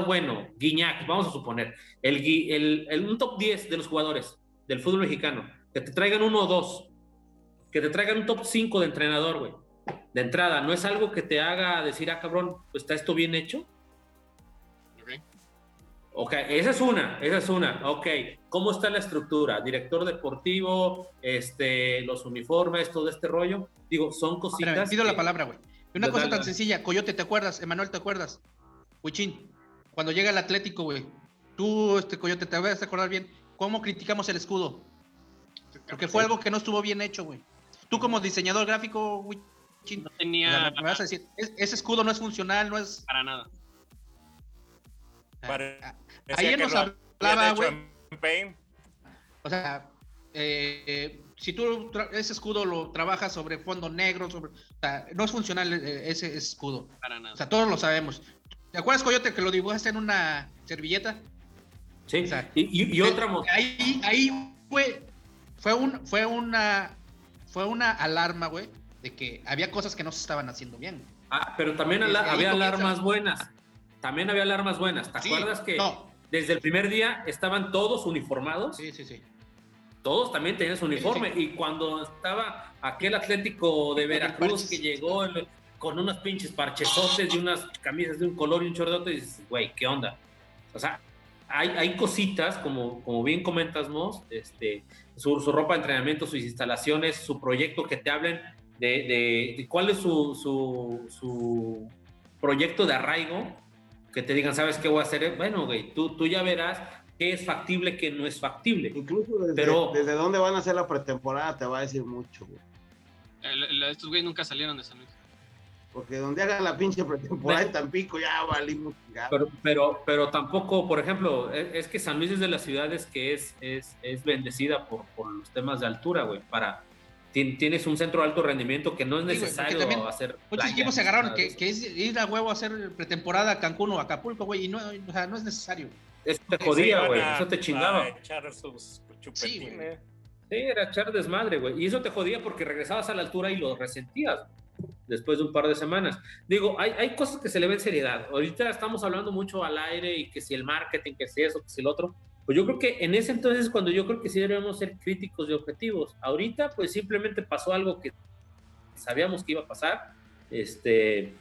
bueno, Guiñac, vamos a suponer, el, el, el, un top 10 de los jugadores del fútbol mexicano, que te traigan uno o dos, que te traigan un top 5 de entrenador, güey. De entrada, no es algo que te haga decir, ah, cabrón, pues está esto bien hecho. Ok, esa es una, esa es una. Ok, ¿cómo está la estructura? Director deportivo, este, los uniformes, todo este rollo. Digo, son cositas. pido la palabra, güey. Una cosa tan sencilla, Coyote, ¿te acuerdas? Emanuel, ¿te acuerdas? Huichín, cuando llega el Atlético, güey. Tú, este Coyote, te vas a acordar bien. ¿Cómo criticamos el escudo? Porque fue algo que no estuvo bien hecho, güey. Tú como diseñador gráfico, Huichín, no tenía... me vas a decir, ese escudo no es funcional, no es... Para nada. Ah, Ayer nos hablaba, güey. O sea, eh, si tú ese escudo lo trabajas sobre fondo negro, sobre, o sea, no es funcional eh, ese, escudo. Para nada. O sea, todos lo sabemos. ¿Te acuerdas, Coyote, que lo dibujaste en una servilleta? Sí, o sea, y, y, otra. Ahí, ahí fue, fue, un, fue, una, fue una alarma, güey, de que había cosas que no se estaban haciendo bien. Ah, pero también había alarmas buenas. También había alarmas buenas. ¿Te acuerdas que no, desde el primer día estaban todos uniformados. Sí, sí, sí. Todos también tenían su uniforme. Y cuando estaba aquel Atlético de Veracruz que llegó con unos pinches parchesotes y unas camisas de un color y un chordote, y dices, güey, ¿qué onda? O sea, hay, hay cositas, como, como bien comentas, Mos, este, su, ropa de entrenamiento, sus instalaciones, su proyecto, que te hablen de, de cuál es su, su, su proyecto de arraigo que te digan, ¿sabes qué voy a hacer? Bueno, güey, tú, tú ya verás qué es factible, qué no es factible. Incluso desde, Pero, desde dónde van a hacer la pretemporada te va a decir mucho, güey. estos güeyes nunca salieron de San Luis. Porque donde hagan la pinche pretemporada en Tampico ya valimos. Pero, pero, pero tampoco, por ejemplo, es, que San Luis es de las ciudades que es, es, es bendecida por, por los temas de altura, güey, para, tienes un centro de alto rendimiento que no es necesario hacer. Muchos equipos se agarraron que, que, es ir a huevo a hacer pretemporada a Cancún o Acapulco, güey, y no, o sea, no es necesario. Eso te jodía, güey, eso te chingaba. sí, Sí, era echar desmadre, güey. Y eso te jodía porque regresabas a la altura y lo resentías después de un par de semanas. Digo, hay, hay cosas que se le ven seriedad. Ahorita estamos hablando mucho al aire y que si el marketing, que si eso, que si el otro. Pues yo creo que en ese entonces cuando yo creo que sí debemos ser críticos y objetivos. Ahorita pues simplemente pasó algo que sabíamos que iba a pasar. Este,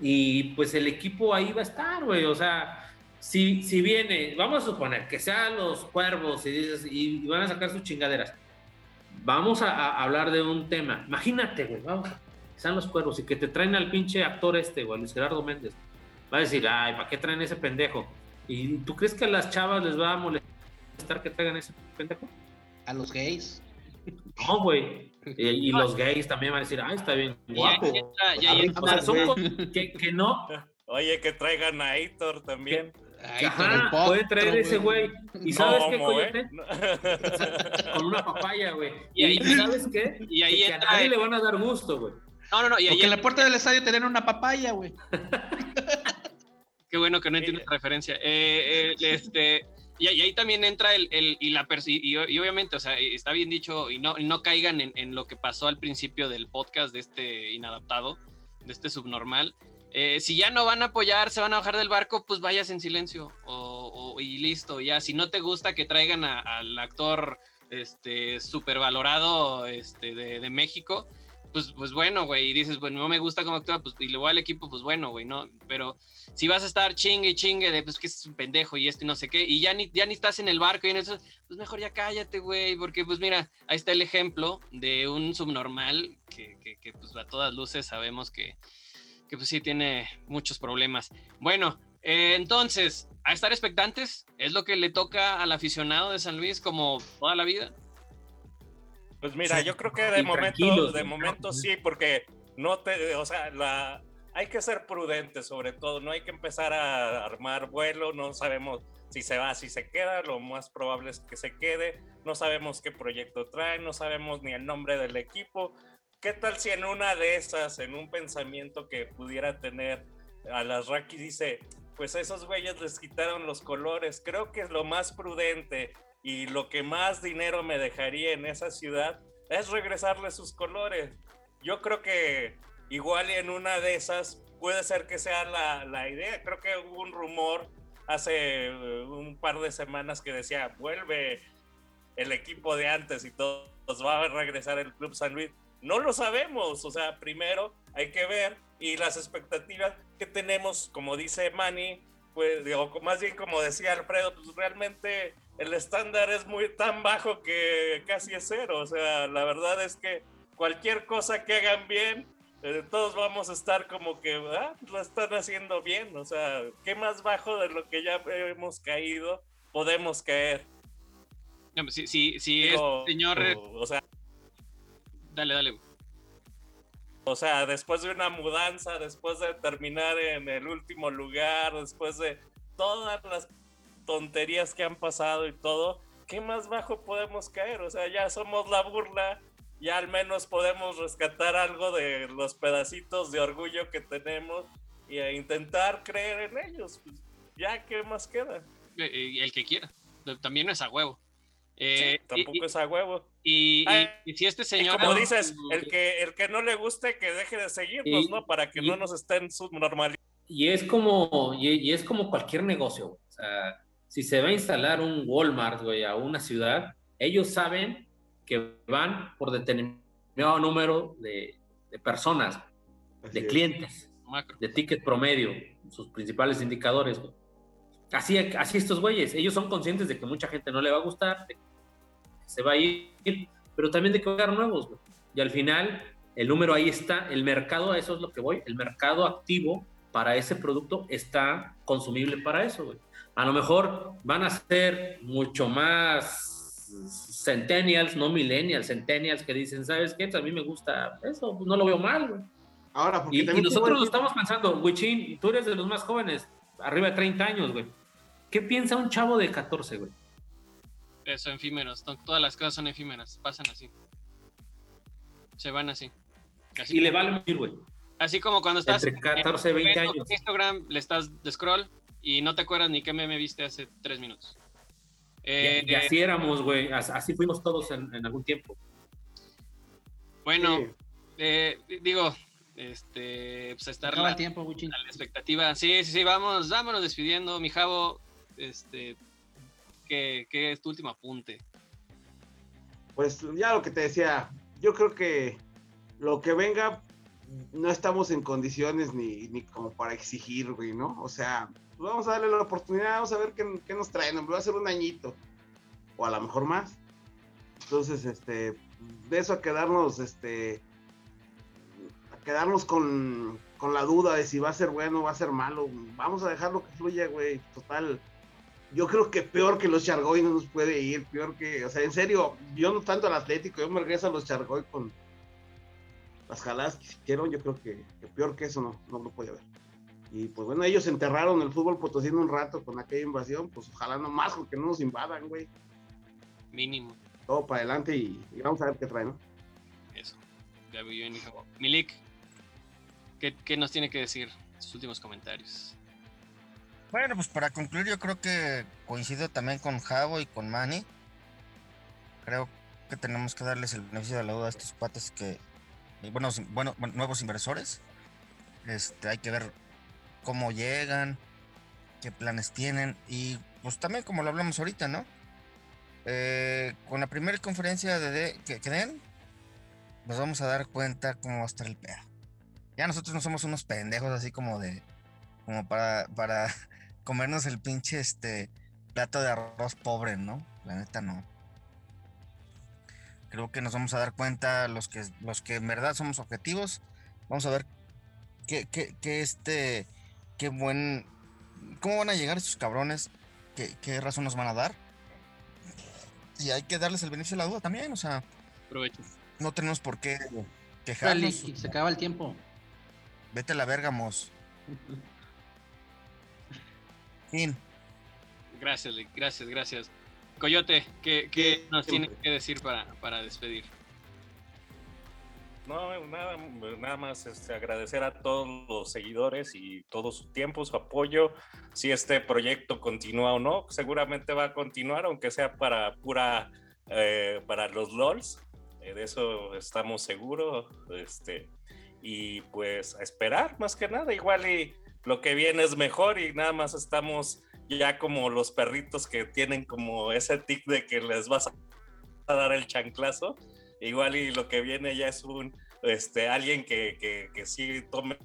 y pues el equipo ahí va a estar, güey. O sea, si, si viene, vamos a suponer que sean los cuervos y, y van a sacar sus chingaderas. Vamos a, hablar de un tema. Imagínate, güey, vamos, sean los cuervos y que te traen al pinche actor este, güey, Luis Gerardo Méndez. Va a decir, ay, ¿para qué traen ese pendejo? ¿Y tú crees que a las chavas les va a molestar que traigan ese pendejo? A los gays. No, güey. Y, los gays también van a decir, ay, está bien guapo. que, no. Oye, que traigan a Aitor también. Ajá, puede traer ese güey. ¿Y sabes qué, coyote? [laughs] Con una papaya, güey. Y, ahí, ¿sabes qué? Y ahí que a nadie le van a dar gusto, güey. No, no, no. Y ahí Porque en la puerta del estadio tener una papaya, güey. [laughs] Qué bueno que no entiendes la referencia. Eh, eh, [laughs] este, y, ahí también entra el, el y la y, y, obviamente, o sea, está bien dicho y no, no caigan en, en, lo que pasó al principio del podcast de este inadaptado, de este subnormal. Eh, si ya no van a apoyar, se van a bajar del barco, pues vayas en silencio o, y listo. Ya, si no te gusta que traigan al actor este súper valorado este, de, de México, pues, pues bueno, güey, y dices, bueno, no me gusta cómo actúa, pues y le al equipo, pues bueno, güey, no, pero si vas a estar chingue y chingue de, pues que es un pendejo y esto y no sé qué, y ya ni, ya ni estás en el barco y en eso, pues mejor ya cállate, güey, porque pues mira, ahí está el ejemplo de un subnormal que, que, pues a todas luces sabemos que, que pues sí tiene muchos problemas. Bueno, eh, entonces, a estar expectantes, es lo que le toca al aficionado de San Luis como toda la vida. Pues mira, yo creo que de momento, de momento sí, porque no te, o sea, la, hay que ser prudente sobre todo, no hay que empezar a armar vuelo, no sabemos si se va, si se queda, lo más probable es que se quede, no sabemos qué proyecto trae, no sabemos ni el nombre del equipo. ¿Qué tal si en una de esas, en un pensamiento que pudiera tener a las Raki dice, pues esos güeyes les quitaron los colores, creo que es lo más prudente y lo que más dinero me dejaría en esa ciudad es regresarle sus colores. Yo creo que igual en una de esas puede ser que sea la, la idea. Creo que hubo un rumor hace eh, un par de semanas que decía, vuelve el equipo de antes y todos va a regresar el Club San Luis. No lo sabemos, o sea, primero hay que ver y las expectativas que tenemos, como dice Manny, pues digo, más bien como decía Alfredo, pues realmente el estándar es muy tan bajo que casi es cero, o sea, la verdad es que cualquier cosa que hagan bien, eh, todos vamos a estar como que, ah, lo están haciendo bien, o sea, ¿qué más bajo de lo que ya hemos caído podemos caer? No, si, si es señor... O sea... Dale, dale. O sea, después de una mudanza, después de terminar en el último lugar, después de todas las tonterías que han pasado y todo, ¿qué más bajo podemos caer? O sea, ya somos la burla, ya al menos podemos rescatar algo de los pedacitos de orgullo que tenemos y intentar creer en ellos. Pues, ya, ¿qué más queda? Eh, eh, el que quiera. También es a huevo. Eh, tampoco es a huevo. Y, si este señor. como dices, el que, el que no le guste, que deje de seguirnos, ¿no? Para que no nos estén subnormalizando. Y es como, y, es como cualquier negocio. O sea, si se va a instalar un Walmart, güey, a una ciudad, ellos saben que van por determinado número de, personas, de clientes, de ticket promedio, sus principales indicadores, Así, así estos güeyes, ellos son conscientes de que mucha gente no le va a gustar, se va a ir, pero también de que va a nuevos, Y al final, el número ahí está, el mercado, a eso es lo que voy, el mercado activo para ese producto está consumible para eso, güey. A lo mejor van a ser mucho más centennials, no millennials, centennials que dicen, ¿sabes qué? A mí me gusta eso, pues no lo veo mal, güey. Ahora, porque y, nosotros lo estamos pensando, Wichin, tú eres de los más jóvenes, arriba de 30 años, güey. ¿Qué piensa un chavo de 14, güey? Eso, efímeros. Todas las cosas son efímeras. Pasan así. Se van así. y le vale morir, güey. Así como cuando estás. Entre 14 y 20 años. Instagram le estás de scroll y no te acuerdas ni qué meme viste hace tres minutos. y, eh, así éramos, güey. Así fuimos todos en, algún tiempo. Bueno, eh, digo, este, pues estar la, tiempo, la expectativa. Sí, sí, sí, vamos, vámonos despidiendo, mi Javo este, ¿qué, es tu último apunte? Pues ya lo que te decía, yo creo que lo que venga, no estamos en condiciones ni, ni como para exigir, güey, ¿no? O sea, pues vamos a darle la oportunidad, vamos a ver qué, nos traen, va a ser un añito, o a lo mejor más. Entonces, este, de eso a quedarnos, este, a quedarnos con, con la duda de si va a ser bueno o va a ser malo, vamos a dejarlo que fluya, güey, total yo creo que peor que los Chargoy no nos puede ir, peor que, o sea, en serio, yo no tanto al Atlético, yo me regreso a los Chargoy con las jaladas que hicieron, yo creo que, peor que eso no, no lo puede haber. Y pues bueno, ellos enterraron el fútbol potosino un rato con aquella invasión, pues ojalá no más, porque no nos invadan, güey. Mínimo. Todo para adelante y, vamos a ver qué trae, ¿no? Eso. Ya vi yo en Milik, ¿qué, ¿qué nos tiene que decir? Sus últimos comentarios. Bueno, pues para concluir, yo creo que coincido también con Javo y con Manny. Creo que tenemos que darles el beneficio de la duda a estos pates que, bueno, bueno, nuevos inversores. Este, hay que ver cómo llegan, qué planes tienen y pues también como lo hablamos ahorita, ¿no? Eh, con la primera conferencia de, que, que, den, nos vamos a dar cuenta cómo va a estar el pedo. Ya nosotros no somos unos pendejos así como de, como para, para [laughs] comernos el pinche este plato de arroz pobre, ¿no? La neta no. Creo que nos vamos a dar cuenta los que los que en verdad somos objetivos. Vamos a ver qué, qué, qué este qué buen cómo van a llegar estos cabrones, qué, qué razón nos van a dar. Y hay que darles el beneficio de la duda también, o sea. Aprovecho. No tenemos por qué quejarnos. Se acaba el tiempo. Vete a la verga, mos. [laughs] Gracias, gracias, gracias. Coyote, ¿qué, nos tiene que decir para, para despedir? No, nada, nada más este, agradecer a todos los seguidores y todo su tiempo, su apoyo. Si este proyecto continúa o no, seguramente va a continuar, aunque sea para pura, eh, para los LOLs. Eh, de eso estamos seguros. Este, y pues a esperar más que nada, igual y lo que viene es mejor y nada más estamos ya como los perritos que tienen como ese tic de que les vas a dar el chanclazo, igual y lo que viene ya es un, este, alguien que, que, que sí tome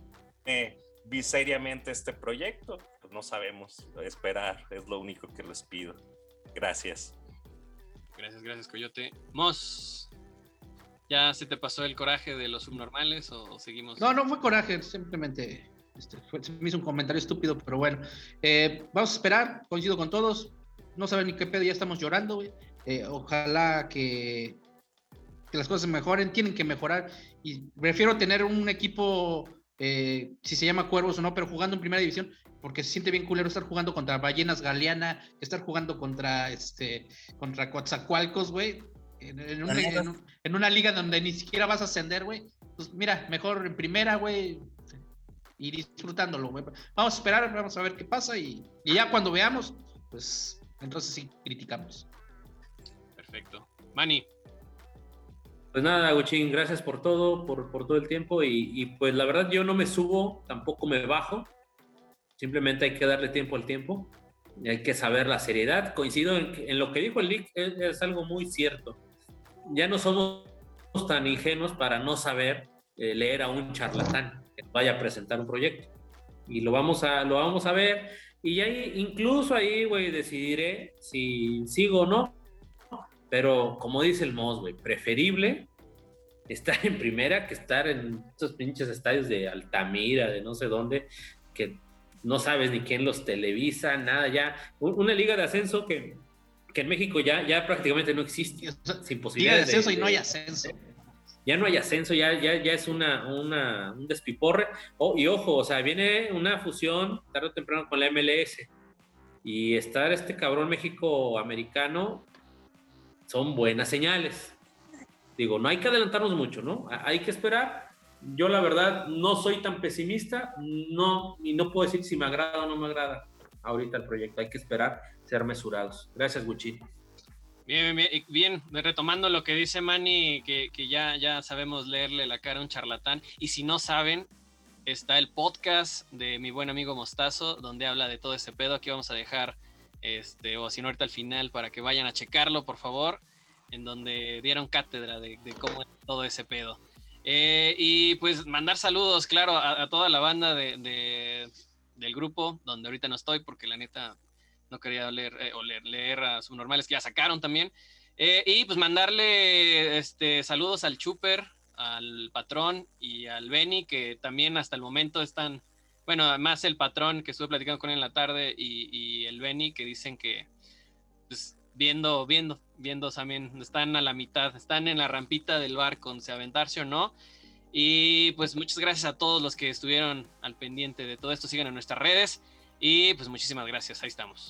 seriamente este proyecto, pues no sabemos, esperar es lo único que les pido. Gracias. Gracias, gracias, Coyote. Moss, ¿ya se te pasó el coraje de los subnormales o seguimos? No, no fue coraje, simplemente este, me hizo un comentario estúpido, pero bueno. Eh, vamos a esperar, coincido con todos. No saben ni qué pedo, ya estamos llorando, güey. Eh, ojalá que, que las cosas mejoren, tienen que mejorar. Y prefiero tener un equipo, eh, si se llama Cuervos o no, pero jugando en primera división, porque se siente bien culero estar jugando contra Ballenas Galeana, estar jugando contra este contra Coatzacoalcos, güey, en, una, liga donde ni siquiera vas a ascender, güey. Pues mira, mejor en primera, güey, y disfrutándolo, güey. Vamos a esperar, vamos a ver qué pasa y, y ya cuando veamos, pues entonces sí criticamos. Perfecto. Manny. Pues nada, Agustín, gracias por todo, por, por todo el tiempo y, y, pues la verdad yo no me subo, tampoco me bajo. Simplemente hay que darle tiempo al tiempo. Y hay que saber la seriedad. Coincido en, lo que dijo el Lick, es, algo muy cierto. Ya no somos tan ingenuos para no saber eh, leer a un charlatán que vaya a presentar un proyecto. Y lo vamos a, lo vamos a ver. Y ahí, incluso ahí, güey, decidiré si sigo o no. Pero como dice el Moss, güey, preferible estar en primera que estar en estos pinches estadios de Altamira, de no sé dónde, que no sabes ni quién los televisa, nada, ya. Una liga de ascenso que, que en México ya, ya prácticamente no existe. sin posibilidad de ascenso y no hay ascenso. Ya no hay ascenso, ya, ya, ya es una, una, un despiporre. Oh, y ojo, o sea, viene una fusión tarde o temprano con la MLS. Y estar este cabrón México-americano son buenas señales. Digo, no hay que adelantarnos mucho, ¿no? Hay que esperar yo la verdad no soy tan pesimista, no, y no puedo decir si me agrada o no me agrada ahorita el proyecto, hay que esperar ser mesurados. Gracias, Gucci. Bien, bien, bien, retomando lo que dice Manny, que, que, ya, ya sabemos leerle la cara a un charlatán, y si no saben, está el podcast de mi buen amigo Mostazo, donde habla de todo ese pedo, aquí vamos a dejar, este, o si no ahorita al final, para que vayan a checarlo, por favor, en donde dieron cátedra de, cómo es todo ese pedo. Eh, y pues mandar saludos, claro, a, toda la banda de, del grupo, donde ahorita no estoy, porque la neta no quería leer eh, o leer, leer, a subnormales que ya sacaron también. Eh, y pues mandarle este, saludos al Chuper, al patrón y al Benny, que también hasta el momento están, bueno, además el patrón que estuve platicando con él en la tarde y, el Benny, que dicen que pues, viendo, viendo, viendo también, están a la mitad, están en la rampita del barco, si aventarse o no. Y pues muchas gracias a todos los que estuvieron al pendiente de todo esto, sigan en nuestras redes y pues muchísimas gracias, ahí estamos.